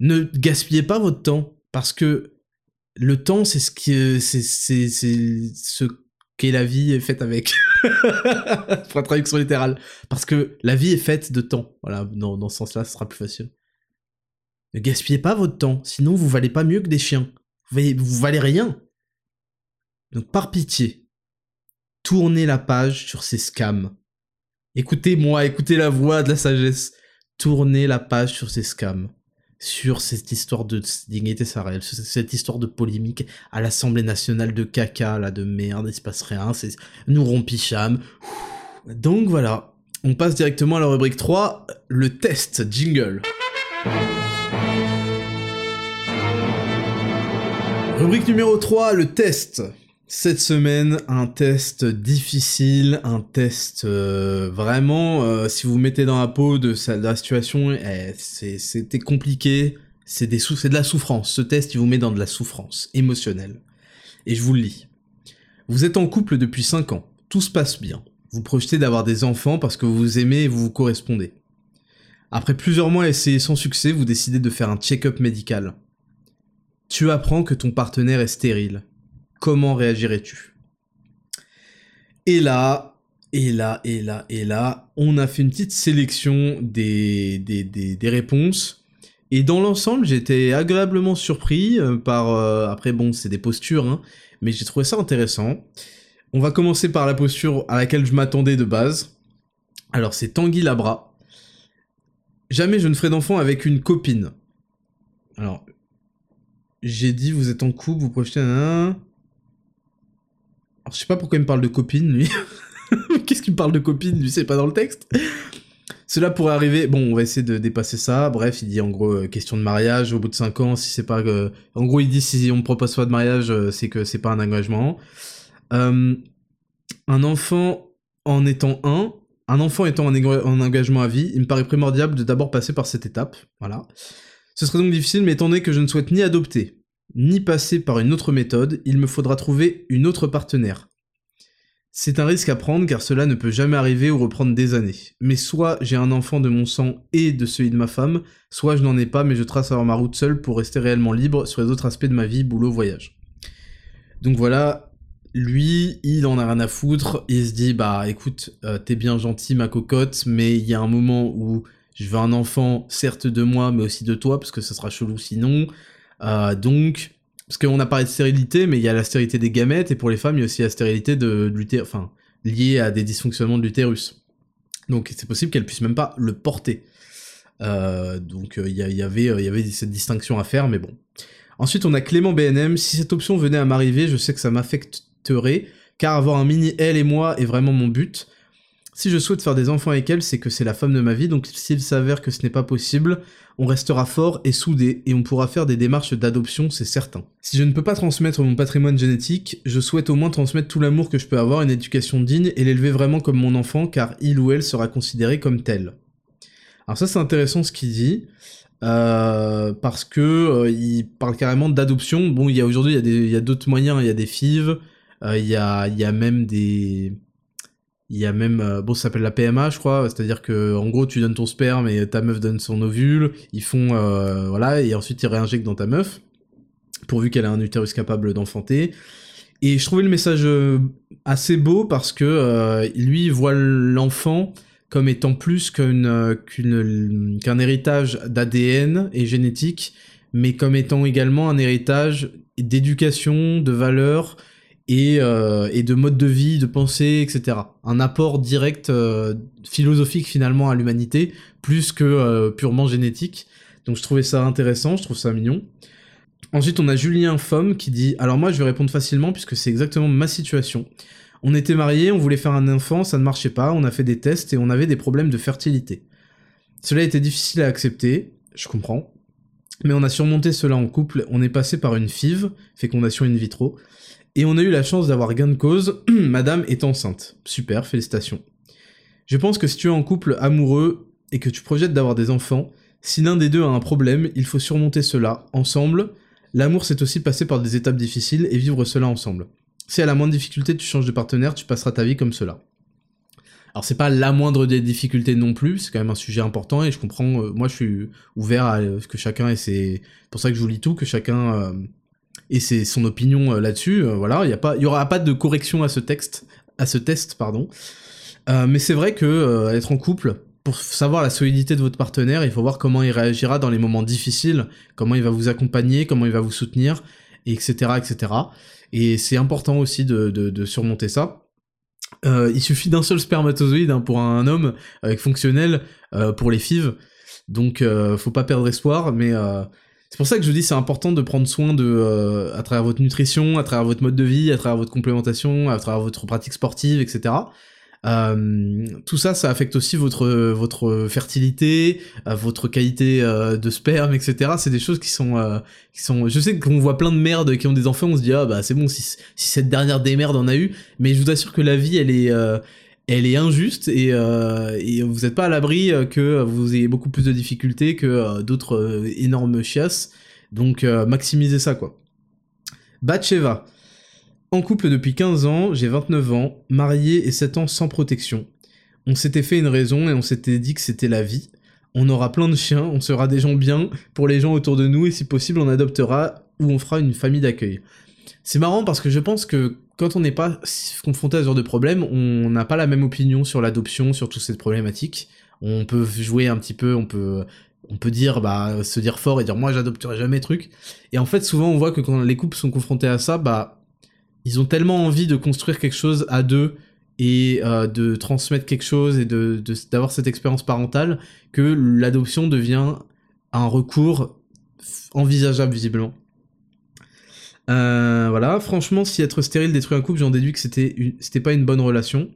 Ne gaspillez pas votre temps, parce que le temps, c'est ce qui, c'est, c'est, c'est ce qu'est la vie est faite avec. *laughs* Pour la traduction littérale. Parce que la vie est faite de temps. Voilà, dans, dans ce sens-là, ce sera plus facile. Ne gaspillez pas votre temps, sinon vous valez pas mieux que des chiens vous, valez rien. Donc par pitié, tournez la page sur ces scams. Écoutez-moi, écoutez la voix de la sagesse. Tournez la page sur ces scams. Sur cette histoire de dignité salariale, cette histoire de polémique à l'Assemblée nationale de caca, là, de merde, il se passe rien, c'est nous rompicham. Donc voilà, on passe directement à la rubrique 3, le test jingle. Rubrique numéro 3, le test. Cette semaine, un test difficile, un test euh, vraiment, euh, si vous, mettez dans la peau de, la situation, eh, c'était compliqué, c'est de la souffrance. Ce test, il vous met dans de la souffrance émotionnelle. Et je vous le lis. Vous êtes en couple depuis 5 ans, tout se passe bien. Vous projetez d'avoir des enfants parce que vous vous aimez et vous vous correspondez. Après plusieurs mois essayés sans succès, vous décidez de faire un check-up médical. Tu apprends que ton partenaire est stérile. Comment réagirais-tu? Et là, et là, et là, et là, on a fait une petite sélection des, réponses. Et dans l'ensemble, j'étais agréablement surpris euh, par... Euh, après, bon, c'est des postures, hein, mais j'ai trouvé ça intéressant. On va commencer par la posture à laquelle je m'attendais de base. Alors, c'est Tanguy Labra. Jamais je ne ferai d'enfant avec une copine. Alors, j'ai dit, vous êtes en couple, vous projetez un... Alors, je sais pas pourquoi il me parle de copine, lui. *laughs* Qu'est-ce qu'il me parle de copine, lui, c'est pas dans le texte Cela pourrait arriver... Bon, on va essayer de dépasser ça. Bref, il dit en gros, euh, question de mariage, au bout de 5 ans, si c'est pas... Euh, en gros, il dit, si on me propose pas de mariage, euh, c'est que c'est pas un engagement. un enfant en étant un, un enfant étant en engagement à vie, il me paraît primordial de d'abord passer par cette étape. Voilà. Ce serait donc difficile, mais étant donné que je ne souhaite ni adopter, ni passer par une autre méthode, il me faudra trouver une autre partenaire. C'est un risque à prendre car cela ne peut jamais arriver ou reprendre des années. Mais soit j'ai un enfant de mon sang et de celui de ma femme, soit je n'en ai pas mais je trace alors ma route seule pour rester réellement libre sur les autres aspects de ma vie, boulot, voyage. Donc voilà, lui, il en a rien à foutre, il se dit bah écoute, euh, t'es bien gentil ma cocotte, mais il y a un moment où je veux un enfant, certes de moi, mais aussi de toi, parce que ça sera chelou sinon. Euh, donc, parce qu'on a parlé de stérilité, mais il y a la stérilité des gamètes, et pour les femmes, il y a aussi la stérilité de, l'utérus, enfin, liée à des dysfonctionnements de l'utérus. Donc, c'est possible qu'elle puisse même pas le porter. Euh, donc, euh, il y avait cette distinction à faire, mais bon. Ensuite, on a Clément BNM. Si cette option venait à m'arriver, je sais que ça m'affecterait, car avoir un mini elle et moi est vraiment mon but. Si je souhaite faire des enfants avec elle, c'est que c'est la femme de ma vie, donc s'il s'avère que ce n'est pas possible, on restera fort et soudé, et on pourra faire des démarches d'adoption, c'est certain. Si je ne peux pas transmettre mon patrimoine génétique, je souhaite au moins transmettre tout l'amour que je peux avoir, une éducation digne, et l'élever vraiment comme mon enfant, car il ou elle sera considéré comme tel. Alors ça c'est intéressant ce qu'il dit, euh, parce que euh, il parle carrément d'adoption. Bon, il y a aujourd'hui il y a d'autres moyens, il y a des FIV, euh, il y a il y a même des il y a même, euh, bon, ça s'appelle la PMA, je crois, c'est-à-dire que en gros, tu donnes ton sperme et ta meuf donne son ovule. Ils font, euh, voilà, et ensuite ils réinjectent dans ta meuf, pourvu qu'elle ait un utérus capable d'enfanter. Et je trouvais le message assez beau parce que lui voit l'enfant comme étant plus qu'un héritage d'ADN et génétique, mais comme étant également un héritage d'éducation, de valeurs et, euh, et, de mode de vie, de pensée, etc. Un apport direct euh, philosophique finalement à l'humanité, plus que euh, purement génétique. Donc je trouvais ça intéressant, je trouve ça mignon. Ensuite, on a Julien Fomme qui dit Alors, moi, je vais répondre facilement puisque c'est exactement ma situation. On était mariés, on voulait faire un enfant, ça ne marchait pas, on a fait des tests et on avait des problèmes de fertilité. Cela était difficile à accepter, je comprends. Mais on a surmonté cela en couple, on est passé par une FIV, fécondation in vitro, et on a eu la chance d'avoir gain de cause, *clears throat* madame est enceinte. Super, félicitations. Je pense que si tu es en couple amoureux et que tu projettes d'avoir des enfants, si l'un des deux a un problème, il faut surmonter cela, ensemble. L'amour c'est aussi passer par des étapes difficiles et vivre cela ensemble. Si à la moindre difficulté tu changes de partenaire, tu passeras ta vie comme cela. Alors c'est pas la moindre des difficultés non plus, c'est quand même un sujet important et je comprends, euh, moi je suis ouvert à ce que chacun ait ses... pour ça que je vous lis tout, que chacun euh, ait ses, son opinion euh, là-dessus, voilà, il y, a pas, y aura pas de correction à ce texte, à ce test, pardon. mais c'est vrai que être en couple, pour savoir la solidité de votre partenaire, il faut voir comment il réagira dans les moments difficiles, comment il va vous accompagner, comment il va vous soutenir, etc., etc. Et c'est important aussi de, surmonter ça. Euh, il suffit d'un seul spermatozoïde hein, pour un homme fonctionnel euh, pour les FIV. Donc euh, faut pas perdre espoir, mais c'est pour ça que je dis c'est important de prendre soin de à travers votre nutrition, à travers votre mode de vie, à travers votre complémentation, à travers votre pratique sportive, etc. Euh, tout ça, ça affecte aussi votre votre fertilité, euh, votre qualité euh, de sperme, etc. C'est des choses qui sont qui sont. Je sais qu'on voit plein de merdes qui ont des enfants, on se dit ah bah c'est bon si, si cette dernière démerde en a eu, mais je vous assure que la vie elle est elle est injuste et, et vous n'êtes pas à l'abri que vous ayez beaucoup plus de difficultés que d'autres énormes chiasses. Donc maximisez ça quoi. Batcheva. En couple depuis 15 ans, j'ai 29 ans, marié et 7 ans sans protection. On s'était fait une raison et on s'était dit que c'était la vie. On aura plein de chiens, on sera des gens bien pour les gens autour de nous et si possible on adoptera ou on fera une famille d'accueil. C'est marrant parce que je pense que quand on n'est pas confronté à ce genre de problème, on n'a pas la même opinion sur l'adoption, sur toute cette problématique. On peut jouer un petit peu, on peut on peut dire bah se dire fort et dire moi j'adopterai jamais truc et en fait souvent on voit que quand les couples sont confrontés à ça bah ils ont tellement envie de construire quelque chose à deux et euh, de transmettre quelque chose et de d'avoir cette expérience parentale que l'adoption devient un recours envisageable visiblement. Euh, voilà, franchement, si être stérile détruit un couple, j'en déduis que c'était c'était pas une bonne relation.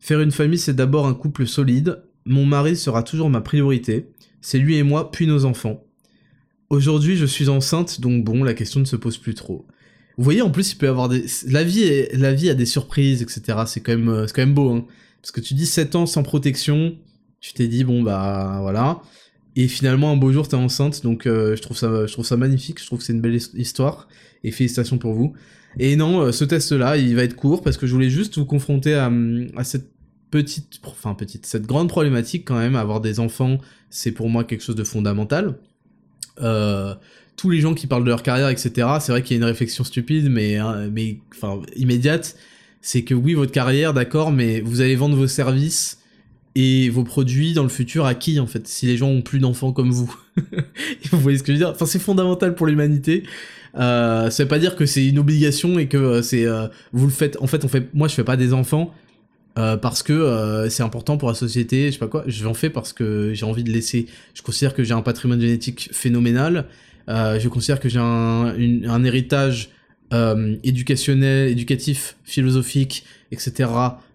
Faire une famille, c'est d'abord un couple solide. Mon mari sera toujours ma priorité. C'est lui et moi, puis nos enfants. Aujourd'hui, je suis enceinte, donc bon, la question ne se pose plus trop. Vous voyez, en plus, il peut y avoir des... La vie, la vie a des surprises, etc. C'est quand même, euh, quand même beau, hein. Parce que tu dis 7 ans sans protection, tu t'es dit, bon, bah, voilà. Et finalement, un beau jour, t'es enceinte, donc euh, je, trouve ça, je trouve ça magnifique, je trouve que c'est une belle histoire, et félicitations pour vous. Et non, euh, ce test-là, il va être court, parce que je voulais juste vous confronter à, à cette petite, enfin petite, cette grande problématique quand même, avoir des enfants, c'est pour moi quelque chose de fondamental. Euh, tous les gens qui parlent de leur carrière, etc., c'est vrai qu'il y a une réflexion stupide, mais, hein, mais enfin, immédiate. C'est que oui, votre carrière, d'accord, mais vous allez vendre vos services et vos produits dans le futur à qui, en fait, si les gens ont plus d'enfants comme vous *laughs* Vous voyez ce que je veux dire? Enfin, c'est fondamental pour l'humanité. Euh, ça veut pas dire que c'est une obligation et que euh, c'est euh, vous le faites. En fait, on fait. Moi, je fais pas des enfants euh, parce que c'est important pour la société, je sais pas quoi. Je l'en fais parce que j'ai envie de laisser. Je considère que j'ai un patrimoine génétique phénoménal je considère que j'ai un, un, héritage éducationnel, éducatif, philosophique, etc.,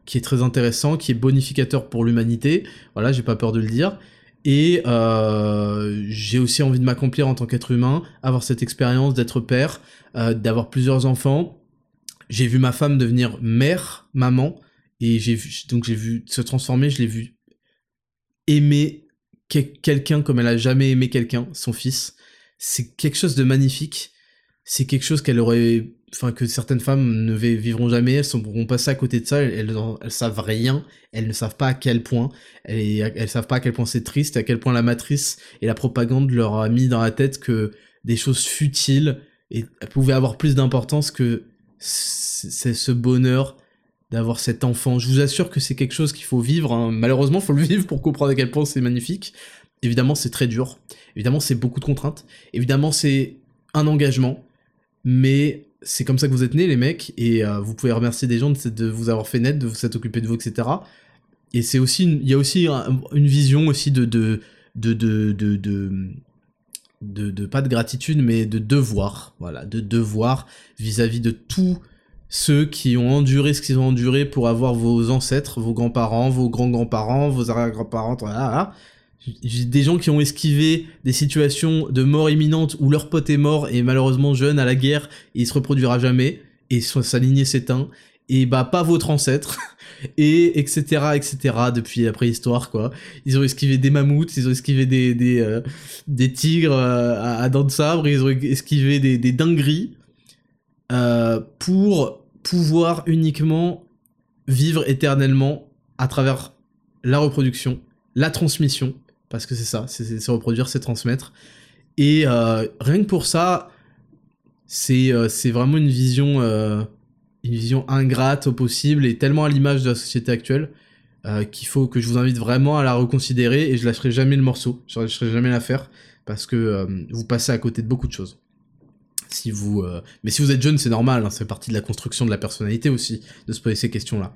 qui est très intéressant, qui est bonificateur pour l'humanité. Voilà, j'ai pas peur de le dire. Et euh, j'ai aussi envie de m'accomplir en tant qu'être humain, avoir cette expérience d'être père, euh, d'avoir plusieurs enfants. J'ai vu ma femme devenir mère, maman, et j'ai donc j'ai vu se transformer, je l'ai vu aimer quelqu'un comme elle a jamais aimé quelqu'un, son fils c'est quelque chose de magnifique. C'est quelque chose qu'elle aurait, que certaines femmes ne vivront jamais. Elles pourront passer à côté de ça. Elles, elles, savent rien. Elles ne savent pas à quel point. Elles, elles savent pas à quel point c'est triste, à quel point la matrice et la propagande leur a mis dans la tête que des choses futiles pouvaient avoir plus d'importance que ce bonheur d'avoir cet enfant. Je vous assure que c'est quelque chose qu'il faut vivre. Hein. Malheureusement, il faut le vivre pour comprendre à quel point c'est magnifique. Évidemment, c'est très dur. Évidemment, c'est beaucoup de contraintes. Évidemment, c'est un engagement. Mais c'est comme ça que vous êtes nés, les mecs. Et euh, vous pouvez remercier des gens de, vous avoir fait naître, de vous être occupé de vous, etc. Et c'est aussi, il y a aussi une vision aussi de, de, de, de, de, pas de gratitude, mais de devoir. Voilà, de devoir vis-à-vis -vis de tous ceux qui ont enduré ce qu'ils ont enduré pour avoir vos ancêtres, vos grands-parents, vos grands-grands-parents, vos arrière-grands-parents, voilà. Des gens qui ont esquivé des situations de mort imminente où leur pote est mort et malheureusement jeune à la guerre et il se reproduira jamais. Et sa lignée s'éteint. Et bah pas votre ancêtre. *laughs* Et etc etc depuis la préhistoire quoi. Ils ont esquivé des mammouths ils ont esquivé des des, euh, tigres euh, à, dents de sabre ils ont esquivé des, des dingueries euh, pour pouvoir uniquement vivre éternellement à travers la reproduction la transmission parce que c'est ça, c'est reproduire, c'est transmettre. Et euh, rien que pour ça, c'est euh, vraiment une vision, euh, une vision ingrate au possible et tellement à l'image de la société actuelle qu'il faut que je vous invite vraiment à la reconsidérer et je lâcherai jamais le morceau, je lâcherai jamais l'affaire parce que vous passez à côté de beaucoup de choses. Si vous, mais si vous êtes jeune, c'est normal, hein, c'est partie de la construction de la personnalité aussi de se poser ces questions-là.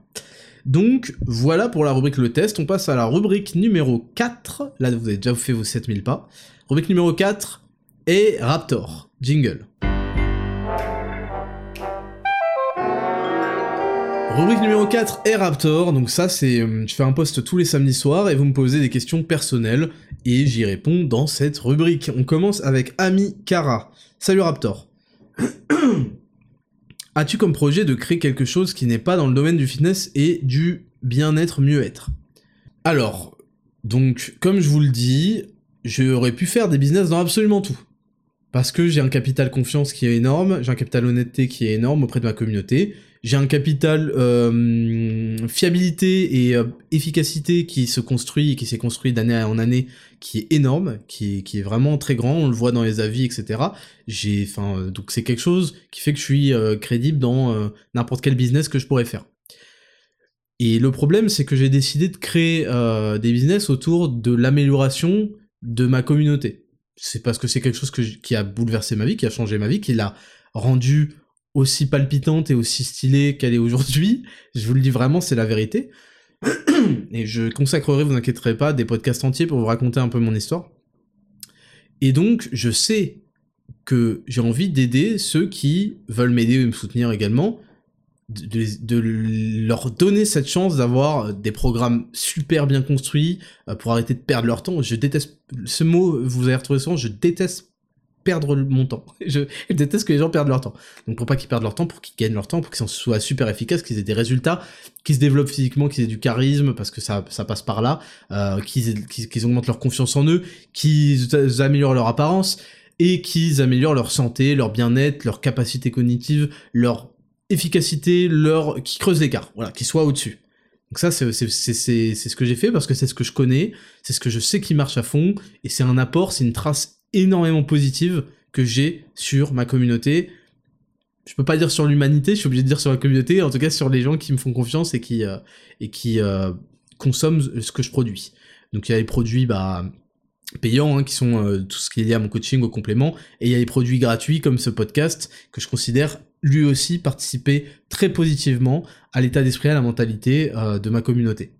Donc voilà pour la rubrique le test, on passe à la rubrique numéro 4, là vous avez déjà fait vos 7000 pas. Rubrique numéro 4 est Raptor, jingle. Rubrique numéro 4 est Raptor, donc ça c'est, euh, je fais un post tous les samedis soirs et vous me posez des questions personnelles et j'y réponds dans cette rubrique. On commence avec Ami Kara. Salut Raptor. *clears throat* As-tu comme projet de créer quelque chose qui n'est pas dans le domaine du fitness et du bien-être mieux-être? Alors, donc, comme je vous le dis, j'aurais pu faire des business dans absolument tout. Parce que j'ai un capital confiance qui est énorme, j'ai un capital honnêteté qui est énorme auprès de ma communauté, j'ai un capital euh, fiabilité et euh, efficacité qui se construit et qui s'est construit d'année en année, qui est énorme, qui est, vraiment très grand, on le voit dans les avis, etc. J'ai, enfin, euh, donc c'est quelque chose qui fait que je suis crédible dans n'importe quel business que je pourrais faire. Et le problème, c'est que j'ai décidé de créer des business autour de l'amélioration de ma communauté. C'est parce que c'est quelque chose qui a bouleversé ma vie, qui a changé ma vie, qui l'a rendu aussi palpitante et aussi stylée qu'elle est aujourd'hui. Je vous le dis vraiment, c'est la vérité. Et je consacrerai, vous inquiéterez pas, des podcasts entiers pour vous raconter un peu mon histoire. Et donc, je sais que j'ai envie d'aider ceux qui veulent m'aider et me soutenir également, de, leur donner cette chance d'avoir des programmes super bien construits euh, pour arrêter de perdre leur temps. Je déteste ce mot, vous avez retrouvé souvent, je déteste perdre mon temps. *laughs* Je, déteste que les gens perdent leur temps. Donc pour pas qu'ils perdent leur temps, pour qu'ils gagnent leur temps, pour qu'ils soient super efficaces, qu'ils aient des résultats, qu'ils se développent physiquement, qu'ils aient du charisme, parce que ça, ça passe par là, euh, qu'ils, augmentent leur confiance en eux, qu'ils améliorent leur apparence, et qu'ils améliorent leur santé, leur bien-être, leur capacité cognitive, leur efficacité, leur... qui creusent l'écart, voilà, qu'ils soient au-dessus. Donc ça, c'est ce que j'ai fait parce que c'est ce que je connais, c'est ce que je sais qui marche à fond, et c'est un apport, c'est une trace énormément positive que j'ai sur ma communauté. Je peux pas dire sur l'humanité, je suis obligé de dire sur la communauté, en tout cas sur les gens qui me font confiance et qui, euh, et qui euh, consomment ce que je produis. Donc il y a les produits bah, payants, hein, qui sont euh, tout ce qui est lié à mon coaching au complément, et il y a les produits gratuits comme ce podcast, que je considère lui aussi participer très positivement à l'état d'esprit, à la mentalité de ma communauté.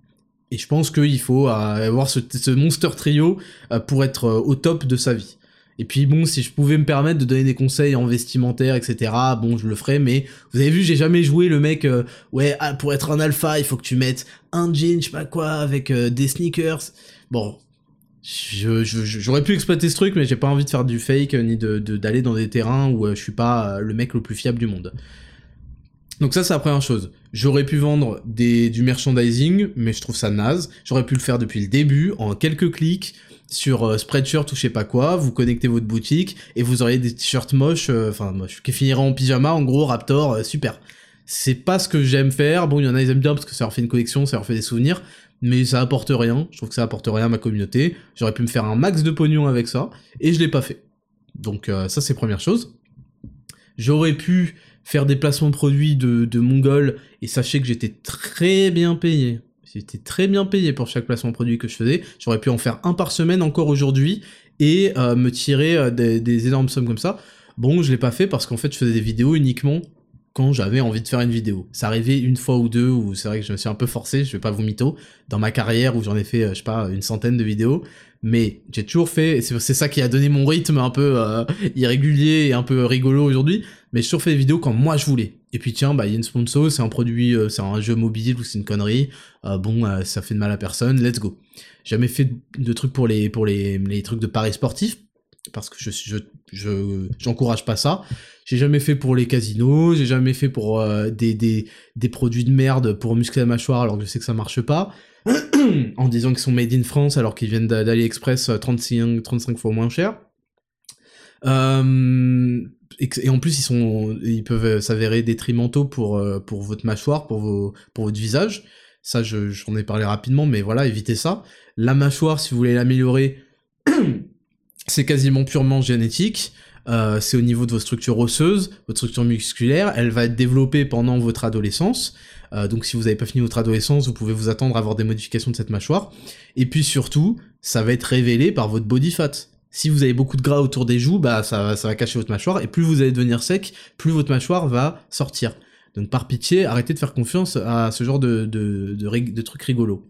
Et je pense qu'il faut avoir ce, ce monster trio pour être au top de sa vie. Et puis bon, si je pouvais me permettre de donner des conseils en vestimentaire, etc., bon, je le ferais, mais vous avez vu, j'ai jamais joué le mec, euh, ouais, ah, pour être un alpha, il faut que tu mettes un jean, je sais pas quoi, avec euh, des sneakers. Bon, j'aurais pu exploiter ce truc, mais j'ai pas envie de faire du fake, ni de d'aller dans des terrains où euh, je suis pas le mec le plus fiable du monde. Donc ça, c'est la première chose. J'aurais pu vendre du merchandising, mais je trouve ça naze. J'aurais pu le faire depuis le début, en quelques clics, sur euh, Spreadshirt ou je sais pas quoi, vous connectez votre boutique et vous auriez des t-shirts moches, euh, enfin moches, qui finiront en pyjama, en gros Raptor, euh, super. C'est pas ce que j'aime faire, bon il y en a ils aiment bien parce que ça leur fait une collection, ça leur fait des souvenirs, mais ça apporte rien, je trouve que ça apporte rien à ma communauté, j'aurais pu me faire un max de pognon avec ça, et je l'ai pas fait. Donc ça c'est première chose. J'aurais pu faire des placements de produits de, de Mongol, et sachez que j'étais très bien payé. J'étais très bien payé pour chaque placement produit que je faisais. J'aurais pu en faire un par semaine encore aujourd'hui et euh, me tirer euh, des, énormes sommes comme ça. Bon, je l'ai pas fait parce qu'en fait, je faisais des vidéos uniquement quand j'avais envie de faire une vidéo. Ça arrivait une fois ou deux où c'est vrai que je me suis un peu forcé, je vais pas vous mytho, dans ma carrière où j'en ai fait, euh, je sais pas, une centaine de vidéos. Mais j'ai toujours fait, c'est ça qui a donné mon rythme un peu irrégulier et un peu rigolo aujourd'hui, mais j'ai toujours fait des vidéos quand moi je voulais. Et puis tiens, bah il y a une sponsor, c'est un produit, euh, c'est un jeu mobile ou c'est une connerie, bon, ça fait de mal à personne, let's go. Jamais fait de trucs pour les, pour les, les trucs de paris sportifs, parce que je je pas ça. J'ai jamais fait pour les casinos, j'ai jamais fait pour euh, des, des, des produits de merde pour muscler la mâchoire alors que je sais que ça marche pas. *clears throat* en disant qu'ils sont made in France alors qu'ils viennent d'AliExpress 35, euh, 35 fois moins cher. Euh, et, en plus ils peuvent s'avérer détrimentaux pour pour votre mâchoire, pour votre visage. Ça j'en ai parlé rapidement mais voilà, évitez ça. La mâchoire si vous voulez l'améliorer *clears throat* c'est quasiment purement génétique. Euh, c'est au niveau de vos structures osseuses, votre structure musculaire, elle va être développée pendant votre adolescence. Euh, donc si vous n'avez pas fini votre adolescence, vous pouvez vous attendre à avoir des modifications de cette mâchoire. Et puis surtout, ça va être révélé par votre body fat. Si vous avez beaucoup de gras autour des joues, bah ça, va cacher votre mâchoire, et plus vous allez devenir sec, plus votre mâchoire va sortir. Donc par pitié, arrêtez de faire confiance à ce genre de, trucs rigolos.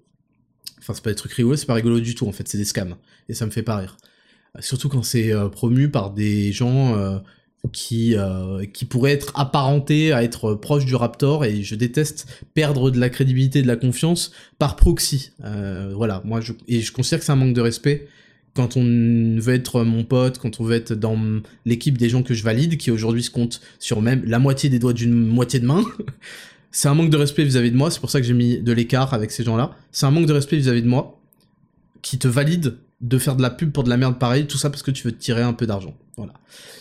Enfin, c'est pas des trucs rigolos, c'est pas rigolo du tout, en fait, c'est des scams. Et ça me fait pas rire surtout quand c'est euh, promu par des gens euh, qui euh, qui pourraient être apparentés à être proches du Raptor et je déteste perdre de la crédibilité, de la confiance par proxy. voilà, moi et je considère que c'est un manque de respect quand on veut être mon pote, quand on veut être dans l'équipe des gens que je valide, qui aujourd'hui se compte sur même la moitié des doigts d'une moitié de main. *laughs* c'est un manque de respect vis-à-vis de moi, c'est pour ça que j'ai mis de l'écart avec ces gens-là. C'est un manque de respect vis-à-vis -vis de moi, qui te valide de faire de la pub pour de la merde pareil, tout ça parce que tu veux tirer un peu d'argent. Voilà.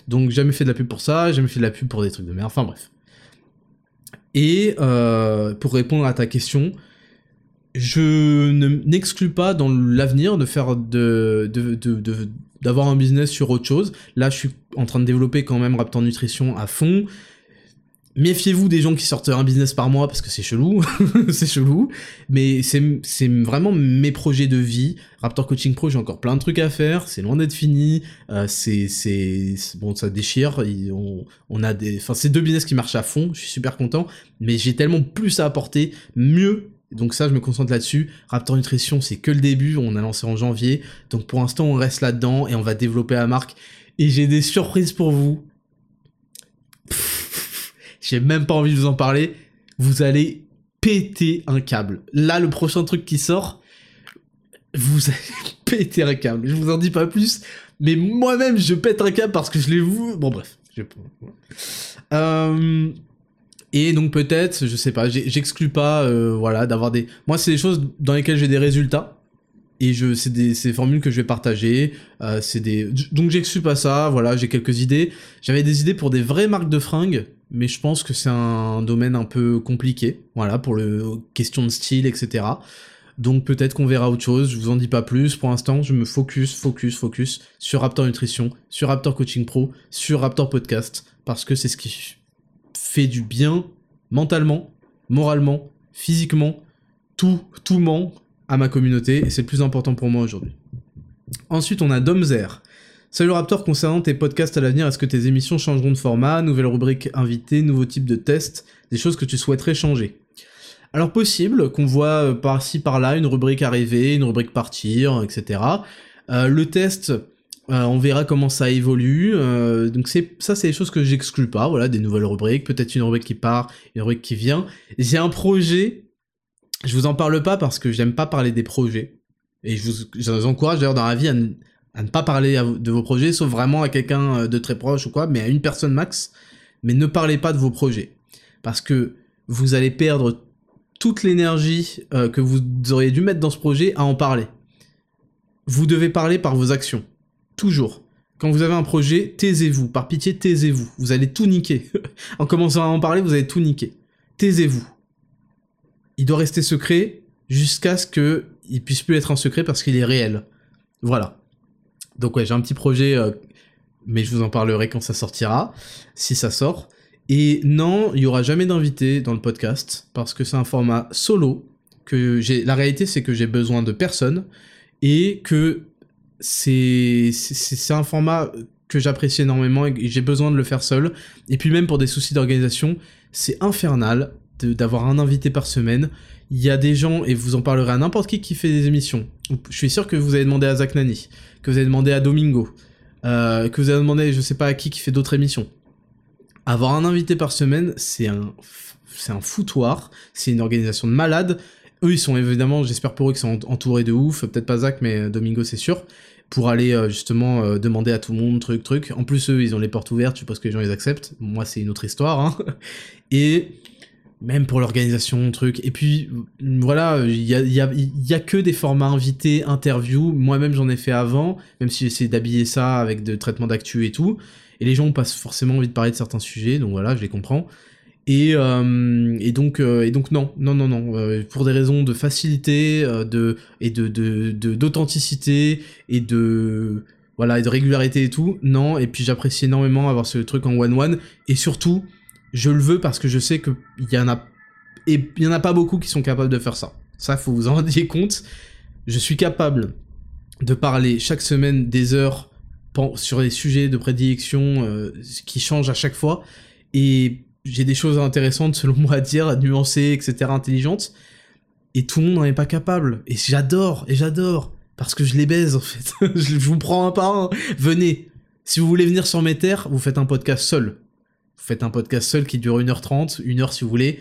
Donc jamais fait de la pub pour ça, jamais fait de la pub pour des trucs de merde, enfin bref. Et euh, pour répondre à ta question, je n'exclus pas dans l'avenir de faire de, d'avoir un business sur autre chose. Là, je suis en train de développer quand même Raptor Nutrition à fond. Méfiez-vous des gens qui sortent un business par mois parce que c'est chelou, *laughs* c'est chelou, mais c'est vraiment mes projets de vie. Raptor Coaching Pro, j'ai encore plein de trucs à faire, c'est loin d'être fini, euh, c'est bon, ça déchire, on, on a des, enfin c'est deux business qui marchent à fond, je suis super content, mais j'ai tellement plus à apporter, mieux. Donc ça, je me concentre là-dessus. Raptor Nutrition, c'est que le début, on a lancé en janvier, donc pour l'instant on reste là-dedans et on va développer la marque. Et j'ai des surprises pour vous j'ai même pas envie de vous en parler, vous allez péter un câble. Là, le prochain truc qui sort, vous allez *laughs* péter un câble. Je vous en dis pas plus, mais moi-même, je pète un câble parce que je l'ai vu. Bon, bref. Euh, et donc peut-être, je sais pas, j'exclus pas, euh, voilà, d'avoir des. Moi, c'est des choses dans lesquelles j'ai des résultats. Et je, c'est des, formules que je vais partager. Euh, c'est des. Donc j'exclus pas ça. Voilà, j'ai quelques idées. J'avais des idées pour des vraies marques de fringues mais je pense que c'est un domaine un peu compliqué, voilà, pour le question de style, etc. Donc peut-être qu'on verra autre chose, je vous en dis pas plus. Pour l'instant, je me focus, focus, focus sur Raptor Nutrition, sur Raptor Coaching Pro, sur Raptor Podcast, parce que c'est ce qui fait du bien mentalement, moralement, physiquement, tout, tout ment à ma communauté, et c'est le plus important pour moi aujourd'hui. Ensuite, on a Domzer. Salut Raptor, concernant tes podcasts à l'avenir, est-ce que tes émissions changeront de format, nouvelle rubrique invitée, nouveau type de test, des choses que tu souhaiterais changer? Alors possible qu'on voit euh, par-ci par-là une rubrique arriver, une rubrique partir, etc. Euh, le test, euh, on verra comment ça évolue. donc c'est ça, c'est des choses que j'exclus pas. Voilà, des nouvelles rubriques, peut-être une rubrique qui part, une rubrique qui vient. J'ai un projet. Je vous en parle pas parce que j'aime pas parler des projets. Et je vous, encourage d'ailleurs dans la vie à, ne pas parler de vos projets, sauf vraiment à quelqu'un euh, de très proche ou quoi, mais à une personne max. Mais ne parlez pas de vos projets. Parce que vous allez perdre toute l'énergie euh, que vous auriez dû mettre dans ce projet à en parler. Vous devez parler par vos actions. Toujours. Quand vous avez un projet, taisez-vous. Par pitié, taisez-vous. Vous allez tout niquer. *laughs* en commençant à en parler, vous allez tout niquer. Taisez-vous. Il doit rester secret jusqu'à ce qu'il puisse plus être un secret parce qu'il est réel. Voilà. Donc ouais, j'ai un petit projet, euh, mais je vous en parlerai quand ça sortira, si ça sort. Et non, il y aura jamais d'invité dans le podcast parce que c'est un format solo. Que la réalité, c'est que j'ai besoin de personne et que c'est, un format que j'apprécie énormément et j'ai besoin de le faire seul. Et puis même pour des soucis d'organisation, c'est infernal d'avoir un invité par semaine. Il y a des gens, et vous en parlerez à n'importe qui qui fait des émissions. Je suis sûr que vous avez demandé à Zach Nani, que vous avez demandé à Domingo, euh, que vous avez demandé, je sais pas à qui qui fait d'autres émissions. Avoir un invité par semaine, c'est un, c'est un foutoir, c'est une organisation de malades. Eux, ils sont évidemment, j'espère pour eux qu'ils sont entourés de ouf, peut-être pas Zach, mais Domingo, c'est sûr, pour aller euh, justement euh, demander à tout le monde, truc, truc. En plus, eux, ils ont les portes ouvertes, je suppose que les gens les acceptent? Moi, c'est une autre histoire. Hein. *laughs* Et même pour l'organisation, truc. Et puis, voilà, il y a, que des formats invités, interviews. Moi-même, j'en ai fait avant, même si j'essaie d'habiller ça avec de traitements d'actu et tout. Et les gens ont pas forcément envie de parler de certains sujets, donc voilà, je les comprends. Et, euh, et donc euh, et donc non non non non euh, pour des raisons de facilité de et de d'authenticité de, et de voilà et de régularité et tout non et puis j'apprécie énormément avoir ce truc en one one et surtout je le veux parce que je sais que il y en a et il y en a pas beaucoup qui sont capables de faire ça ça faut vous en *laughs* rendre compte je suis capable de parler chaque semaine des heures sur les sujets de prédilection qui changent à chaque fois. Et j'ai des choses intéressantes selon moi à dire, nuancées, etc., intelligentes. Et tout le monde n'en est pas capable. Et j'adore, et j'adore. Parce que je les baise en fait. *laughs* je vous prends un par un. Venez. Si vous voulez venir sur mes terres, vous faites un podcast seul. Vous faites un podcast seul qui dure 1h30, 1 heure si vous voulez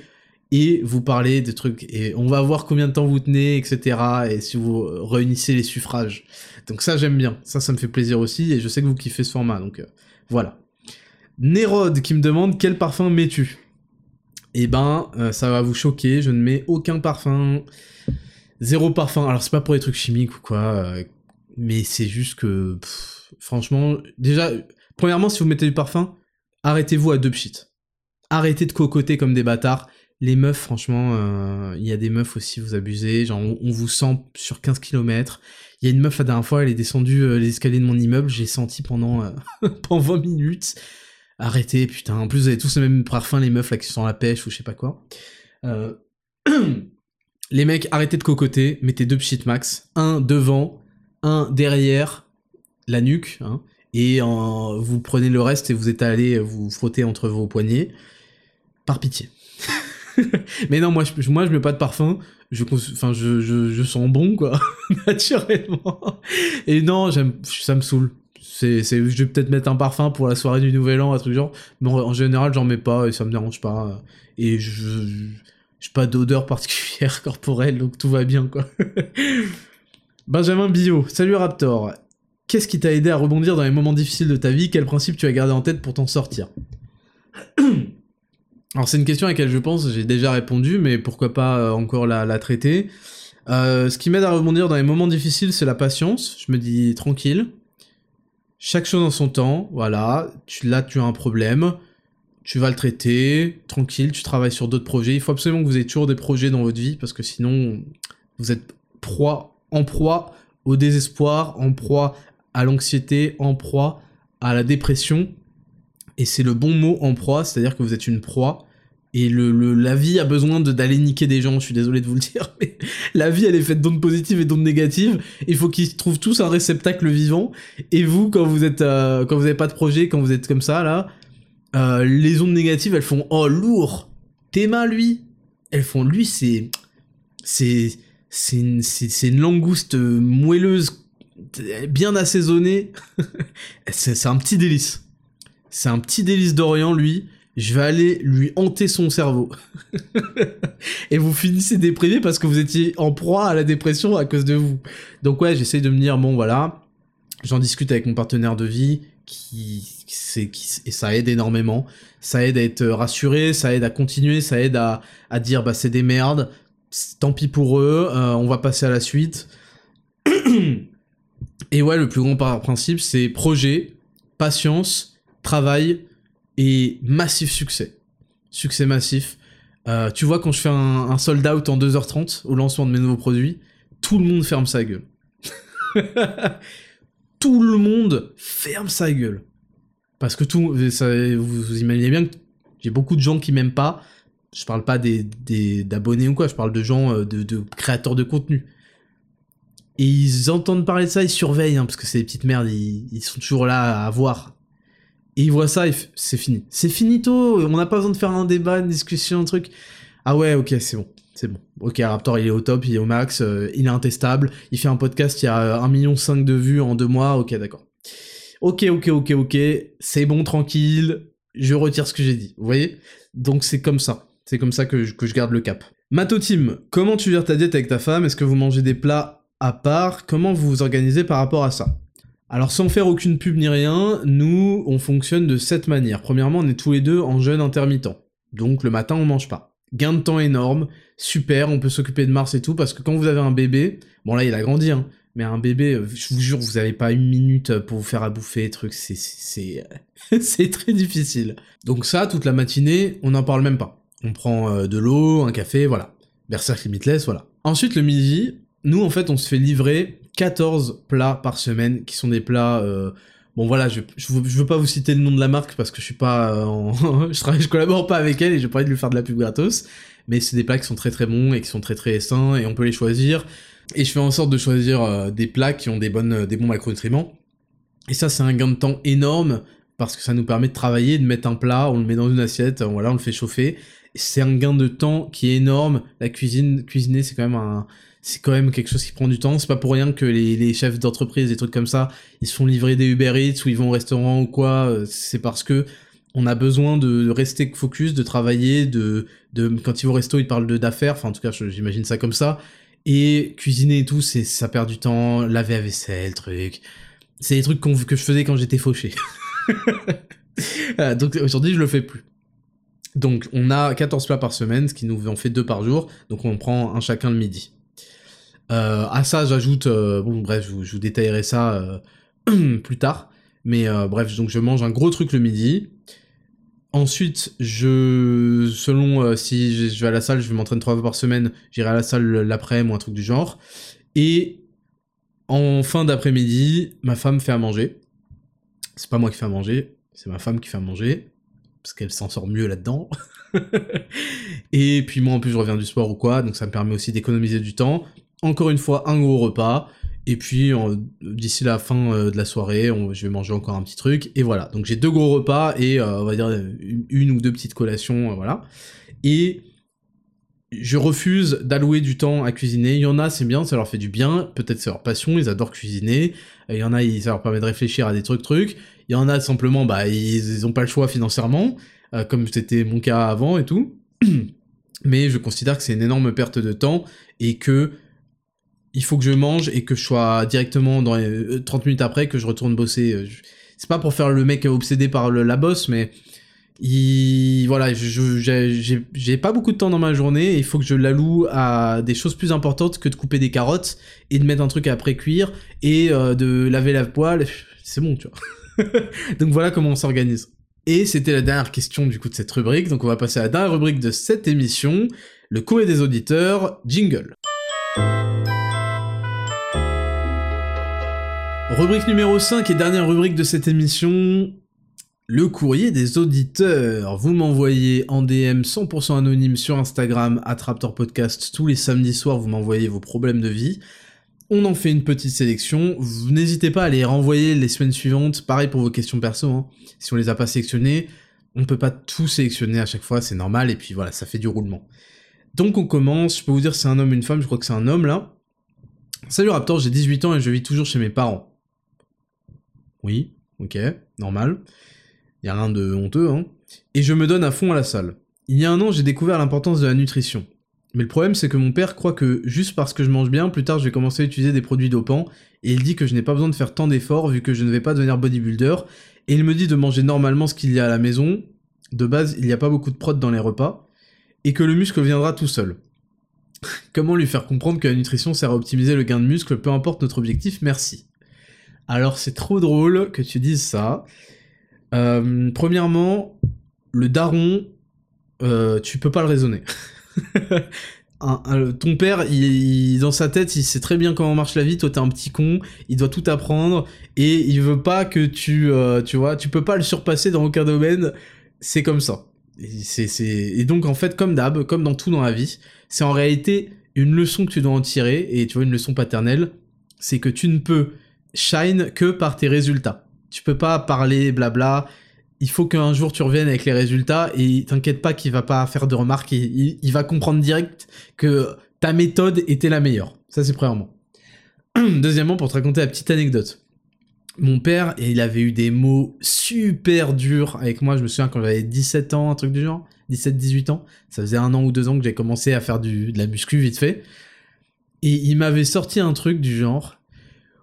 et vous parlez des trucs et on va voir combien de temps vous tenez, etc. Et si vous réunissez les suffrages. Donc ça j'aime bien, ça ça me fait plaisir aussi et je sais que vous kiffez ce format, donc euh, voilà. Nérode qui me demande quel parfum mets-tu? Eh ben euh, ça va vous choquer, je ne mets aucun parfum, zéro parfum. Alors c'est pas pour les trucs chimiques ou quoi, euh, mais c'est juste que franchement déjà premièrement si vous mettez du parfum, arrêtez-vous à deux pchits. Arrêtez de cocoter comme des bâtards les meufs, franchement, euh, il y a des meufs aussi, vous abusez. Genre, on, vous sent sur 15 km. Il y a une meuf, la dernière fois, elle est descendue les escaliers de mon immeuble. J'ai senti pendant, *laughs* pendant 20 minutes. Arrêtez, putain. En plus, vous avez tous le même parfum, les meufs là qui sont à la pêche ou je sais pas quoi. *clears throat* les mecs, arrêtez de cocoter. Mettez deux pchit max. Un devant, un derrière la nuque. Hein, et vous prenez le reste et vous étalez, vous frottez entre vos poignets. Par pitié. *laughs* mais non, moi je, moi je mets pas de parfum. Je, enfin, je, je, sens bon, quoi, *laughs* naturellement. Et non, ça me saoule. C'est, c'est, je vais peut-être mettre un parfum pour la soirée du Nouvel An, un truc genre. Mais en, général, j'en mets pas et ça me dérange pas. Et je, j'ai pas d'odeur particulière *laughs* corporelle, donc tout va bien, quoi. *laughs* Benjamin Bio, salut Raptor. Qu'est-ce qui t'a aidé à rebondir dans les moments difficiles de ta vie? Quel principe tu as gardé en tête pour t'en sortir? *clears throat* Alors c'est une question à laquelle je pense, j'ai déjà répondu, mais pourquoi pas euh, encore la, traiter. Euh, ce qui m'aide à rebondir dans les moments difficiles, c'est la patience. Je me dis tranquille, chaque chose en son temps, voilà. Tu, là, tu as un problème, tu vas le traiter, tranquille, tu travailles sur d'autres projets. Il faut absolument que vous ayez toujours des projets dans votre vie, parce que sinon, vous êtes proie, en proie au désespoir, en proie à l'anxiété, en proie à la dépression et c'est le bon mot en proie, c'est-à-dire que vous êtes une proie, et le, la vie a besoin d'aller niquer des gens, je suis désolé de vous le dire, *laughs* mais la vie elle est faite d'ondes positives et d'ondes négatives, il faut qu'ils trouvent tous un réceptacle vivant, et vous quand vous êtes euh, quand vous avez pas de projet, quand vous êtes comme ça là, euh, les ondes négatives elles font oh lourd, tes lui, elles font lui c'est c'est c'est une, une langouste moelleuse bien assaisonnée, *laughs* c'est un petit délice. C'est un petit délice d'Orient, lui. Je vais aller lui hanter son cerveau. *laughs* et vous finissez déprimé parce que vous étiez en proie à la dépression à cause de vous. Donc ouais, j'essaye de me dire, bon voilà, j'en discute avec mon partenaire de vie, qui, qui, et ça aide énormément. Ça aide à être rassuré, ça aide à continuer, ça aide à, à dire, bah c'est des merdes, tant pis pour eux, euh, on va passer à la suite. *clears throat* et ouais, le plus grand principe, c'est projet, patience, travail et massif succès. Succès massif. Euh, tu vois, quand je fais un, sold out en 2h30 au lancement de mes nouveaux produits, tout le monde ferme sa gueule. *laughs* tout le monde ferme sa gueule. Parce que tout, vous, imaginez bien que J'ai beaucoup de gens qui m'aiment pas. Je parle pas des, d'abonnés ou quoi, je parle de gens, euh, de, créateurs de contenu. Et ils entendent parler de ça, ils surveillent, hein, parce que c'est des petites merdes, ils, sont toujours là à voir. Et ils voient ça et c'est fini. C'est finito, on n'a pas besoin de faire un débat, une discussion, un truc. Ah ouais, ok, c'est bon, c'est bon. Ok, Raptor, il est au top, il est au max, euh, il est intestable, il fait un podcast, il y a 1,5 million de vues en deux mois, ok, d'accord. Ok, ok, ok, ok, c'est bon, tranquille, je retire ce que j'ai dit, vous voyez? Donc c'est comme ça. C'est comme ça que je, garde le cap. Mato Team, comment tu gères ta diète avec ta femme? Est-ce que vous mangez des plats à part? Comment vous vous organisez par rapport à ça? Alors sans faire aucune pub ni rien, nous on fonctionne de cette manière. Premièrement, on est tous les deux en jeûne intermittent. Donc le matin on mange pas. Gain de temps énorme, super, on peut s'occuper de Mars et tout, parce que quand vous avez un bébé, bon là il a grandi, hein, mais un bébé, euh, je vous jure, vous avez pas une minute pour vous faire à bouffer, truc, c'est c'est *laughs* c'est très difficile. Donc ça, toute la matinée, on n'en parle même pas. On prend euh, de l'eau, un café, voilà. Berserk Limitless, voilà. Ensuite, le midi, nous, en fait, on se fait livrer 14 plats par semaine, qui sont des plats... Euh, bon, voilà, je, je, veux, pas vous citer le nom de la marque, parce que je suis pas... Euh, *laughs* je, collabore pas avec elle, et j'ai pas envie de lui faire de la pub gratos. Mais c'est des plats qui sont très très bons, et qui sont très très sains, et on peut les choisir. Et je fais en sorte de choisir des plats qui ont des, bonnes, des bons macronutriments. Et ça, c'est un gain de temps énorme, parce que ça nous permet de travailler, de mettre un plat, on le met dans une assiette, voilà, on le fait chauffer, c'est un gain de temps qui est énorme. La cuisine, cuisiner, c'est quand même un, c'est quand même quelque chose qui prend du temps. C'est pas pour rien que les, chefs d'entreprise, des trucs comme ça, ils se font livrer des Uber Eats ou ils vont au restaurant ou quoi. C'est parce que on a besoin de rester focus, de travailler, de, de quand ils vont au resto, ils parlent d'affaires. Enfin, en tout cas, j'imagine ça comme ça. Et cuisiner et tout, c'est ça perd du temps. Laver la vaisselle, truc. C'est des trucs que je faisais quand j'étais fauché. *laughs* donc aujourd'hui, je le fais plus. Donc on a 14 plats par semaine, ce qui nous en fait deux par jour, donc on prend un chacun le midi. Euh, à ça j'ajoute, euh, bon bref, je vous, détaillerai ça euh, *clears throat* plus tard, mais bref, donc je mange un gros truc le midi. Ensuite, je, selon si je vais à la salle, je vais m'entraîner trois fois par semaine, j'irai à la salle l'après-midi ou un truc du genre. Et en fin d'après-midi, ma femme fait à manger. C'est pas moi qui fais à manger, c'est ma femme qui fait à manger parce qu'elle s'en sort mieux là-dedans. *laughs* et puis moi en plus je reviens du sport ou quoi, donc ça me permet aussi d'économiser du temps. Encore une fois, un gros repas. Et puis d'ici la fin euh, de la soirée, je vais manger encore un petit truc. Et voilà, donc j'ai deux gros repas et euh, on va dire une, ou deux petites collations, euh, voilà. Et je refuse d'allouer du temps à cuisiner. Il y en a, c'est bien, ça leur fait du bien. Peut-être c'est leur passion, ils adorent cuisiner. Il y en a, ça leur permet de réfléchir à des trucs, trucs. Il y en a simplement, bah, ils, ont pas le choix financièrement, comme c'était mon cas avant et tout. *clears throat* Mais je considère que c'est une énorme perte de temps et que il faut que je mange et que je sois directement dans les 30 euh, minutes après que je retourne bosser. Euh, c'est pas pour faire le mec obsédé par la bosse, mais il, voilà, j'ai pas beaucoup de temps dans ma journée il faut que je l'alloue à des choses plus importantes que de couper des carottes et de mettre un truc après cuire et de laver la poêle. C'est bon, tu vois. *laughs* donc voilà comment on s'organise. Et c'était la dernière question du coup de cette rubrique, donc on va passer à la dernière rubrique de cette émission, le courrier des auditeurs, jingle. Rubrique numéro 5 et dernière rubrique de cette émission, le courrier des auditeurs. Vous m'envoyez en DM 100% anonyme sur Instagram, Attraptor Podcast, tous les samedis soirs, vous m'envoyez vos problèmes de vie. On en fait une petite sélection. N'hésitez pas à les renvoyer les semaines suivantes. Pareil pour vos questions perso. Hein. Si on les a pas sélectionnées, on ne peut pas tout sélectionner à chaque fois, c'est normal. Et puis voilà, ça fait du roulement. Donc on commence. Je peux vous dire c'est un homme, une femme. Je crois que c'est un homme là. Salut Raptor, j'ai 18 ans et je vis toujours chez mes parents. Oui, ok, normal. Il a rien de honteux, hein. Et je me donne à fond à la salle. Il y a un an, j'ai découvert l'importance de la nutrition. Mais le problème, c'est que mon père croit que juste parce que je mange bien, plus tard je vais commencer à utiliser des produits dopants, et il dit que je n'ai pas besoin de faire tant d'efforts vu que je ne vais pas devenir bodybuilder, et il me dit de manger normalement ce qu'il y a à la maison, de base il n'y a pas beaucoup de prot dans les repas, et que le muscle viendra tout seul. *laughs* Comment lui faire comprendre que la nutrition sert à optimiser le gain de muscle, peu importe notre objectif, merci. Alors c'est trop drôle que tu dises ça. Euh, premièrement, le daron, euh, tu peux pas le raisonner. *laughs* ton père, il, dans sa tête, il sait très bien comment marche la vie. Toi, t'es un petit con. Il doit tout apprendre et il veut pas que tu, euh, tu vois, tu peux pas le surpasser dans aucun domaine. C'est comme ça. Et, et donc en fait, comme d'hab, comme dans tout dans la vie, c'est en réalité une leçon que tu dois en tirer, et tu vois, une leçon paternelle, c'est que tu ne peux shine que par tes résultats. Tu peux pas parler blabla. Il faut qu'un jour tu reviennes avec les résultats et t'inquiète pas qu'il va pas faire de remarques. Il, il, va comprendre direct que ta méthode était la meilleure. Ça c'est premièrement. *clears throat* Deuxièmement, pour te raconter la petite anecdote. Mon père, il avait eu des mots super durs avec moi. Je me souviens quand j'avais 17 ans, un truc du genre. 17-18 ans. Ça faisait un an ou deux ans que j'ai commencé à faire du, de la muscu vite fait. Et il m'avait sorti un truc du genre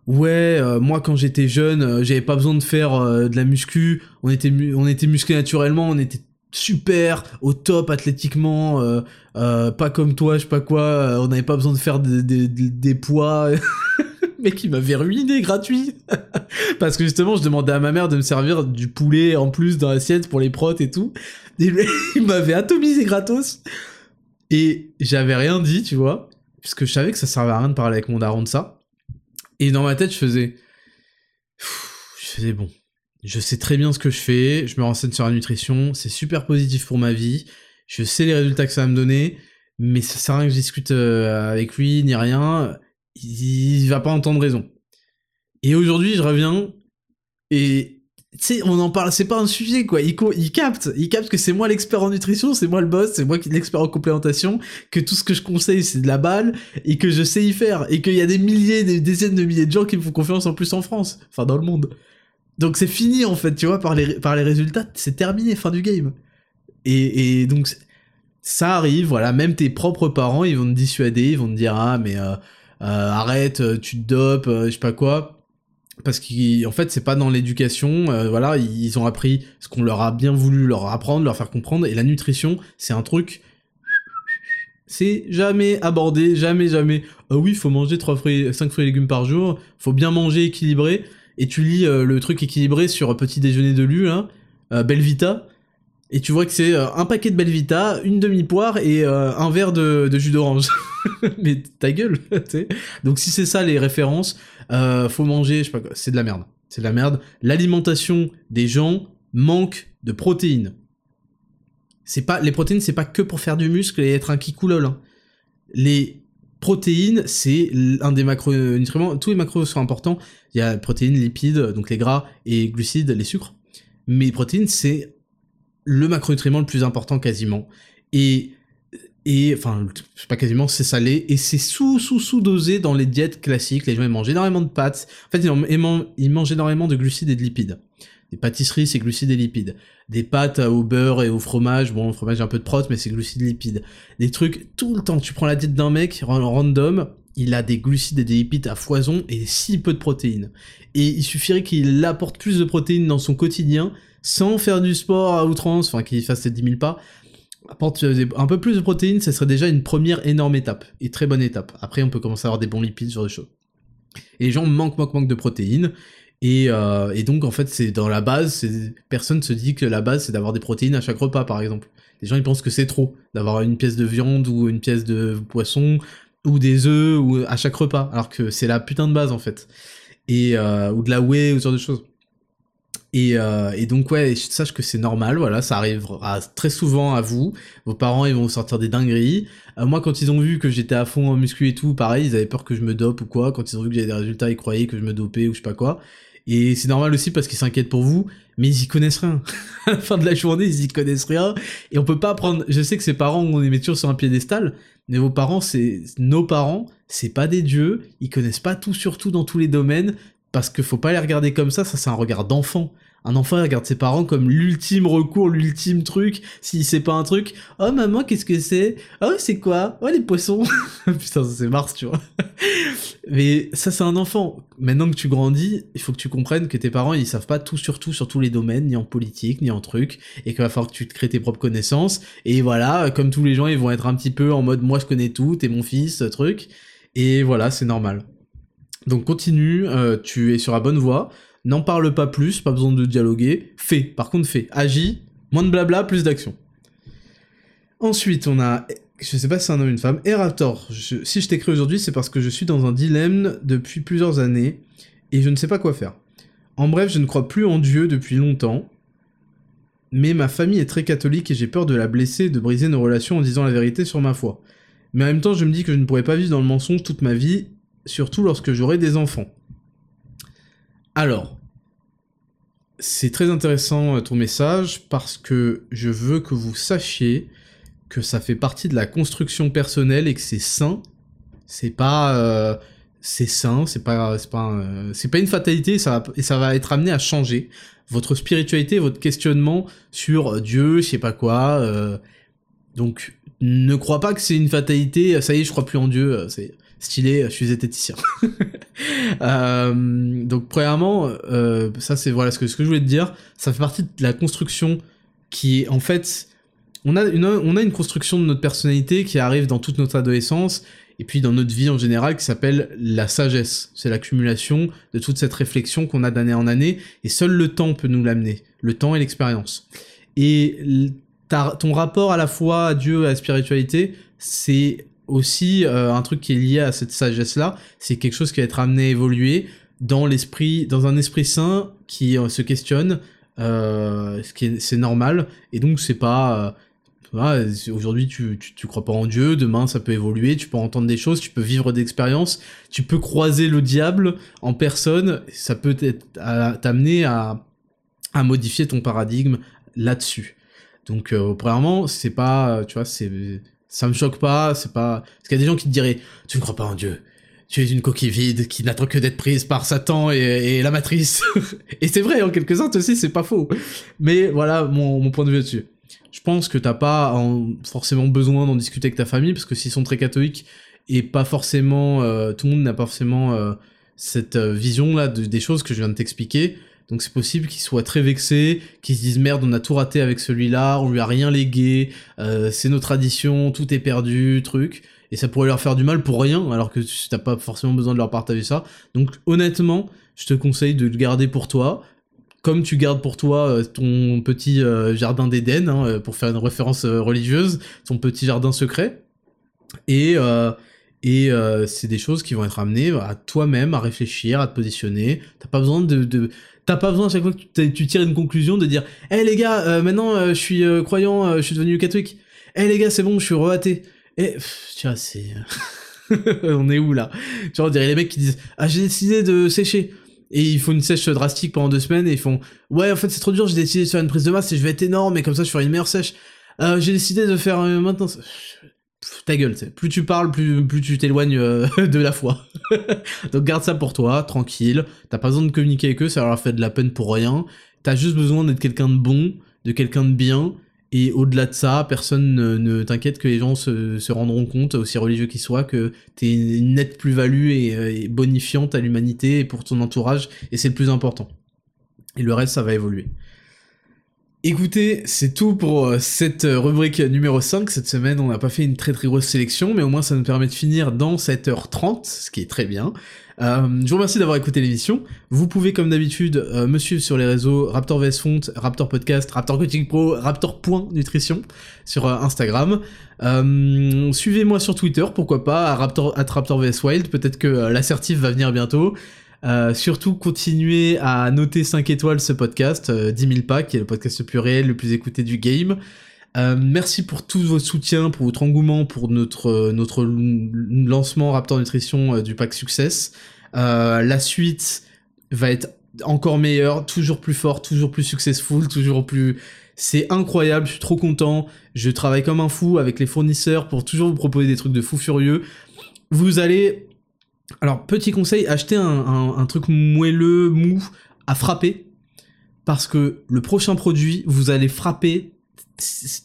ouais, euh, moi quand j'étais jeune, euh, j'avais pas besoin de faire euh, de la muscu, on était, on était musclé naturellement, on était super, au top athlétiquement, pas comme toi, je sais pas quoi, on n'avait pas besoin de faire des poids. *laughs* Mec, il m'avait ruiné gratuit. *laughs* Parce que justement, je demandais à ma mère de me servir du poulet en plus dans l'assiette pour les protes et tout. *laughs* Il m'avait atomisé gratos. Et j'avais rien dit, tu vois. Puisque je savais que ça servait à rien de parler avec mon daron de ça. Et dans ma tête, je faisais. Je faisais bon. Je sais très bien ce que je fais, je me renseigne sur la nutrition, c'est super positif pour ma vie, je sais les résultats que ça va me donner, mais ça sert à rien que je discute euh, avec lui ni rien, il, il va pas entendre raison. Et aujourd'hui, je reviens et sais, on en parle, c'est pas un sujet quoi. Il, il capte, il capte que c'est moi l'expert en nutrition, c'est moi le boss, c'est moi qui l'expert en complémentation, que tout ce que je conseille c'est de la balle et que je sais y faire et qu'il y a des milliers, des dizaines de milliers de gens qui me font confiance en plus en France, enfin dans le monde. Donc c'est fini en fait, tu vois, par les, par les résultats, c'est terminé, fin du game. Et, donc ça arrive, voilà, même tes propres parents, ils vont te dissuader, ils vont te dire ah mais euh, euh, arrête, tu te dopes, euh, je sais pas quoi parce qu'en fait c'est pas dans l'éducation euh, voilà ils ont appris ce qu'on leur a bien voulu leur apprendre leur faire comprendre et la nutrition c'est un truc c'est jamais abordé jamais jamais. Ah oui faut manger 3 fruits 5 fruits et légumes par jour faut bien manger équilibré et tu lis euh, le truc équilibré sur petit déjeuner de lu hein, euh, Belvita et tu vois que c'est un paquet de Belvita, une demi-poire et un verre de, jus d'orange. *laughs* Mais ta gueule, *laughs* tu. Donc si c'est ça les références, euh, faut manger, je sais pas c'est de la merde. C'est de la merde. L'alimentation des gens manque de protéines. C'est pas les protéines, c'est pas que pour faire du muscle et être un kikoulol. Hein. Les protéines, c'est un des macronutriments. Tous les macros sont importants. Il y a protéines, lipides, donc les gras et glucides, les sucres. Mais les protéines, c'est le macronutriment le plus important quasiment. Et et enfin pas quasiment c'est salé et c'est sous sous sous dosé dans les diètes classiques. Les gens ils mangent énormément de pâtes. En fait ils, mangent énormément de glucides et de lipides. Des pâtisseries c'est glucides et lipides. Des pâtes au beurre et au fromage bon le fromage un peu de prot mais c'est glucides et lipides. Des trucs tout le temps. Tu prends la diète d'un mec random il a des glucides et des lipides à foison et si peu de protéines. Et il suffirait qu'il apporte plus de protéines dans son quotidien sans faire du sport à outrance enfin qu'il fasse ses 10 000 pas apporte un peu plus de protéines, ça serait déjà une première énorme étape, et très bonne étape. Après, on peut commencer à avoir des bons lipides sur des choses. Et les gens manquent, manquent, manquent de protéines, et, euh, donc en fait, c'est dans la base, personne se dit que la base, c'est d'avoir des protéines à chaque repas, par exemple. Les gens, ils pensent que c'est trop, d'avoir une pièce de viande, ou une pièce de poisson, ou des œufs, ou à chaque repas, alors que c'est la putain de base, en fait. Et, euh, ou de la whey, ou ce genre de choses. Et, euh, et, donc ouais, sache que c'est normal, voilà, ça arrivera très souvent à vous. Vos parents ils vont sortir des dingueries. Euh, moi quand ils ont vu que j'étais à fond en muscu et tout, pareil, ils avaient peur que je me dope ou quoi. Quand ils ont vu que j'avais des résultats, ils croyaient que je me dopais ou je sais pas quoi. Et c'est normal aussi parce qu'ils s'inquiètent pour vous, mais ils y connaissent rien. *laughs* à la fin de la journée, ils y connaissent rien. Et on peut pas prendre. Je sais que ces parents, on les met toujours sur un piédestal, mais vos parents, c'est nos parents, c'est pas des dieux. Ils connaissent pas tout sur tout dans tous les domaines parce que faut pas les regarder comme ça, ça c'est un regard d'enfant. Un enfant regarde ses parents comme l'ultime recours, l'ultime truc. S'il sait pas un truc, oh maman, qu'est-ce que c'est Oh, c'est quoi Oh, les poissons *laughs* Putain, ça c'est Mars, tu vois. *laughs* Mais ça, c'est un enfant. Maintenant que tu grandis, il faut que tu comprennes que tes parents, ils savent pas tout sur tout, sur tous les domaines, ni en politique, ni en truc, et qu'il va falloir que tu te crées tes propres connaissances. Et voilà, comme tous les gens, ils vont être un petit peu en mode, moi je connais tout, t'es mon fils, truc. Et voilà, c'est normal. Donc continue, euh, tu es sur la bonne voie, n'en parle pas plus, pas besoin de dialoguer, fais, par contre fais, agis, moins de blabla, plus d'action. Ensuite, on a, je sais pas si c'est un homme ou une femme, Erator. si je t'écris aujourd'hui, c'est parce que je suis dans un dilemme depuis plusieurs années, et je ne sais pas quoi faire. En bref, je ne crois plus en Dieu depuis longtemps. mais ma famille est très catholique et j'ai peur de la blesser de briser nos relations en disant la vérité sur ma foi. Mais en même temps, je me dis que je ne pourrais pas vivre dans le mensonge toute ma vie, surtout lorsque j'aurai des enfants. Alors, c'est très intéressant euh, ton message parce que je veux que vous sachiez que ça fait partie de la construction personnelle et que c'est sain. C'est pas, euh, c'est pas, pas, euh, une fatalité ça, va, être amené à changer votre spiritualité, votre questionnement sur Dieu, je sais pas quoi. donc, ne crois pas que c'est une fatalité. Ça y est, je crois plus en Dieu. Stylé, je suis zététicien. *laughs* euh, donc premièrement, euh, ça c'est voilà ce que, je voulais te dire, ça fait partie de la construction qui est en fait, on a, une, on a une construction de notre personnalité qui arrive dans toute notre adolescence et puis dans notre vie en général qui s'appelle la sagesse. C'est l'accumulation de toute cette réflexion qu'on a d'année en année et seul le temps peut nous l'amener, le temps et l'expérience. Et ton rapport à la foi à Dieu, à la spiritualité, c'est aussi euh, un truc qui est lié à cette sagesse là c'est quelque chose qui va être amené à évoluer dans l'esprit dans un esprit sain qui euh, se questionne euh, ce qui c'est normal. Et donc c'est pas aujourd'hui tu, tu, crois pas en Dieu demain ça peut évoluer tu peux entendre des choses tu peux vivre d'expériences tu peux croiser le diable en personne ça peut t'amener à, à modifier ton paradigme là-dessus. Donc premièrement c'est pas tu vois c'est ça me choque pas, c'est pas... Parce qu'il y a des gens qui te diraient, tu ne crois pas en Dieu, tu es une coquille vide qui n'attend que d'être prise par Satan et, la matrice. *laughs* et c'est vrai, en quelques-uns aussi, c'est pas faux. Mais voilà mon, point de vue là-dessus. Je pense que t'as pas forcément besoin d'en discuter avec ta famille, parce que s'ils sont très catholiques, et pas forcément... Euh, tout le monde n'a pas forcément euh, cette euh, vision-là des choses que je viens de t'expliquer, donc c'est possible qu'ils soient très vexés, qu'ils se disent merde, on a tout raté avec celui-là, on lui a rien légué, euh, c'est nos traditions, tout est perdu, truc. Et ça pourrait leur faire du mal pour rien, alors que t'as pas forcément besoin de leur partager ça. Donc honnêtement, je te conseille de le garder pour toi, comme tu gardes pour toi euh, ton petit euh, jardin d'Éden, hein, pour faire une référence religieuse, ton petit jardin secret. Et, et c'est des choses qui vont être amenées à toi-même à réfléchir, à te positionner. T'as pas besoin de, de T'as pas besoin à chaque fois que tu, tires une conclusion de dire hey, les gars, euh, maintenant euh, je suis euh, croyant, je suis devenu catholique. Hey, les gars, c'est bon, je suis re-athée. Et tu vois, c'est. *laughs* on est où là? Tu vois, on dirait les mecs qui disent Ah, j'ai décidé de sécher. Et ils font une sèche drastique pendant deux semaines et ils font Ouais, en fait, c'est trop dur, j'ai décidé de faire une prise de masse et je vais être énorme et comme ça je ferai une meilleure sèche. j'ai décidé de faire maintenant ta gueule, plus tu parles, plus, plus tu t'éloignes euh, *laughs* de la foi. *laughs* Donc garde ça pour toi, tranquille. T'as pas besoin de communiquer avec eux, ça leur fait de la peine pour rien. T'as juste besoin d'être quelqu'un de bon, de quelqu'un de bien. Et au-delà de ça, personne ne, t'inquiète que les gens se, rendront compte, aussi religieux qu'ils soient, que t'es une nette plus-value euh, et bonifiante à l'humanité et pour ton entourage, et c'est le plus important. Et le reste, ça va évoluer. Écoutez, c'est tout pour euh, cette euh, rubrique numéro 5. Cette semaine, on n'a pas fait une très très grosse sélection, mais au moins ça nous permet de finir dans 7h30, ce qui est très bien. Euh, je vous remercie d'avoir écouté l'émission. Vous pouvez, comme d'habitude, me suivre sur les réseaux Raptor VS Font, Raptor Podcast, Raptor Coaching Pro, Raptor.nutrition sur Instagram. Suivez-moi sur Twitter, pourquoi pas, Raptor, at Raptor VS Wild. Peut-être que l'assertif va venir bientôt. Euh, surtout, continuez à noter 5 étoiles ce podcast, 10 000 pas, qui est le podcast le plus réel, le plus écouté du game. Euh, merci pour tous vos soutiens, pour votre engouement, pour notre, notre lancement Raptor Nutrition euh, du pack Success. la suite va être encore meilleure, toujours plus fort, toujours plus successful, toujours plus... C'est incroyable, je suis trop content. Je travaille comme un fou avec les fournisseurs pour toujours vous proposer des trucs de fou furieux. Vous allez alors, petit conseil, achetez un, truc moelleux, mou, à frapper. Parce que le prochain produit, vous allez frapper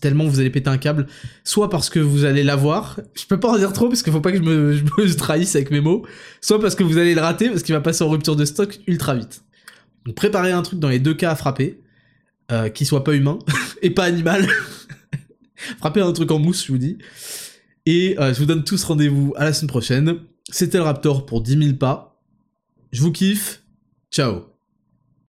tellement vous allez péter un câble. Soit parce que vous allez l'avoir, je peux pas en dire trop parce qu'il faut pas que je me, *laughs* trahisse avec mes mots. Soit parce que vous allez le rater parce qu'il va passer en rupture de stock ultra vite. Donc préparez un truc dans les deux cas à frapper, euh, qui soit pas humain *laughs* et pas animal. *laughs* Frappez un truc en mousse, je vous dis. Et euh, je vous donne tous rendez-vous à la semaine prochaine. C'était le Raptor pour 10 000 pas. Je vous kiffe. Ciao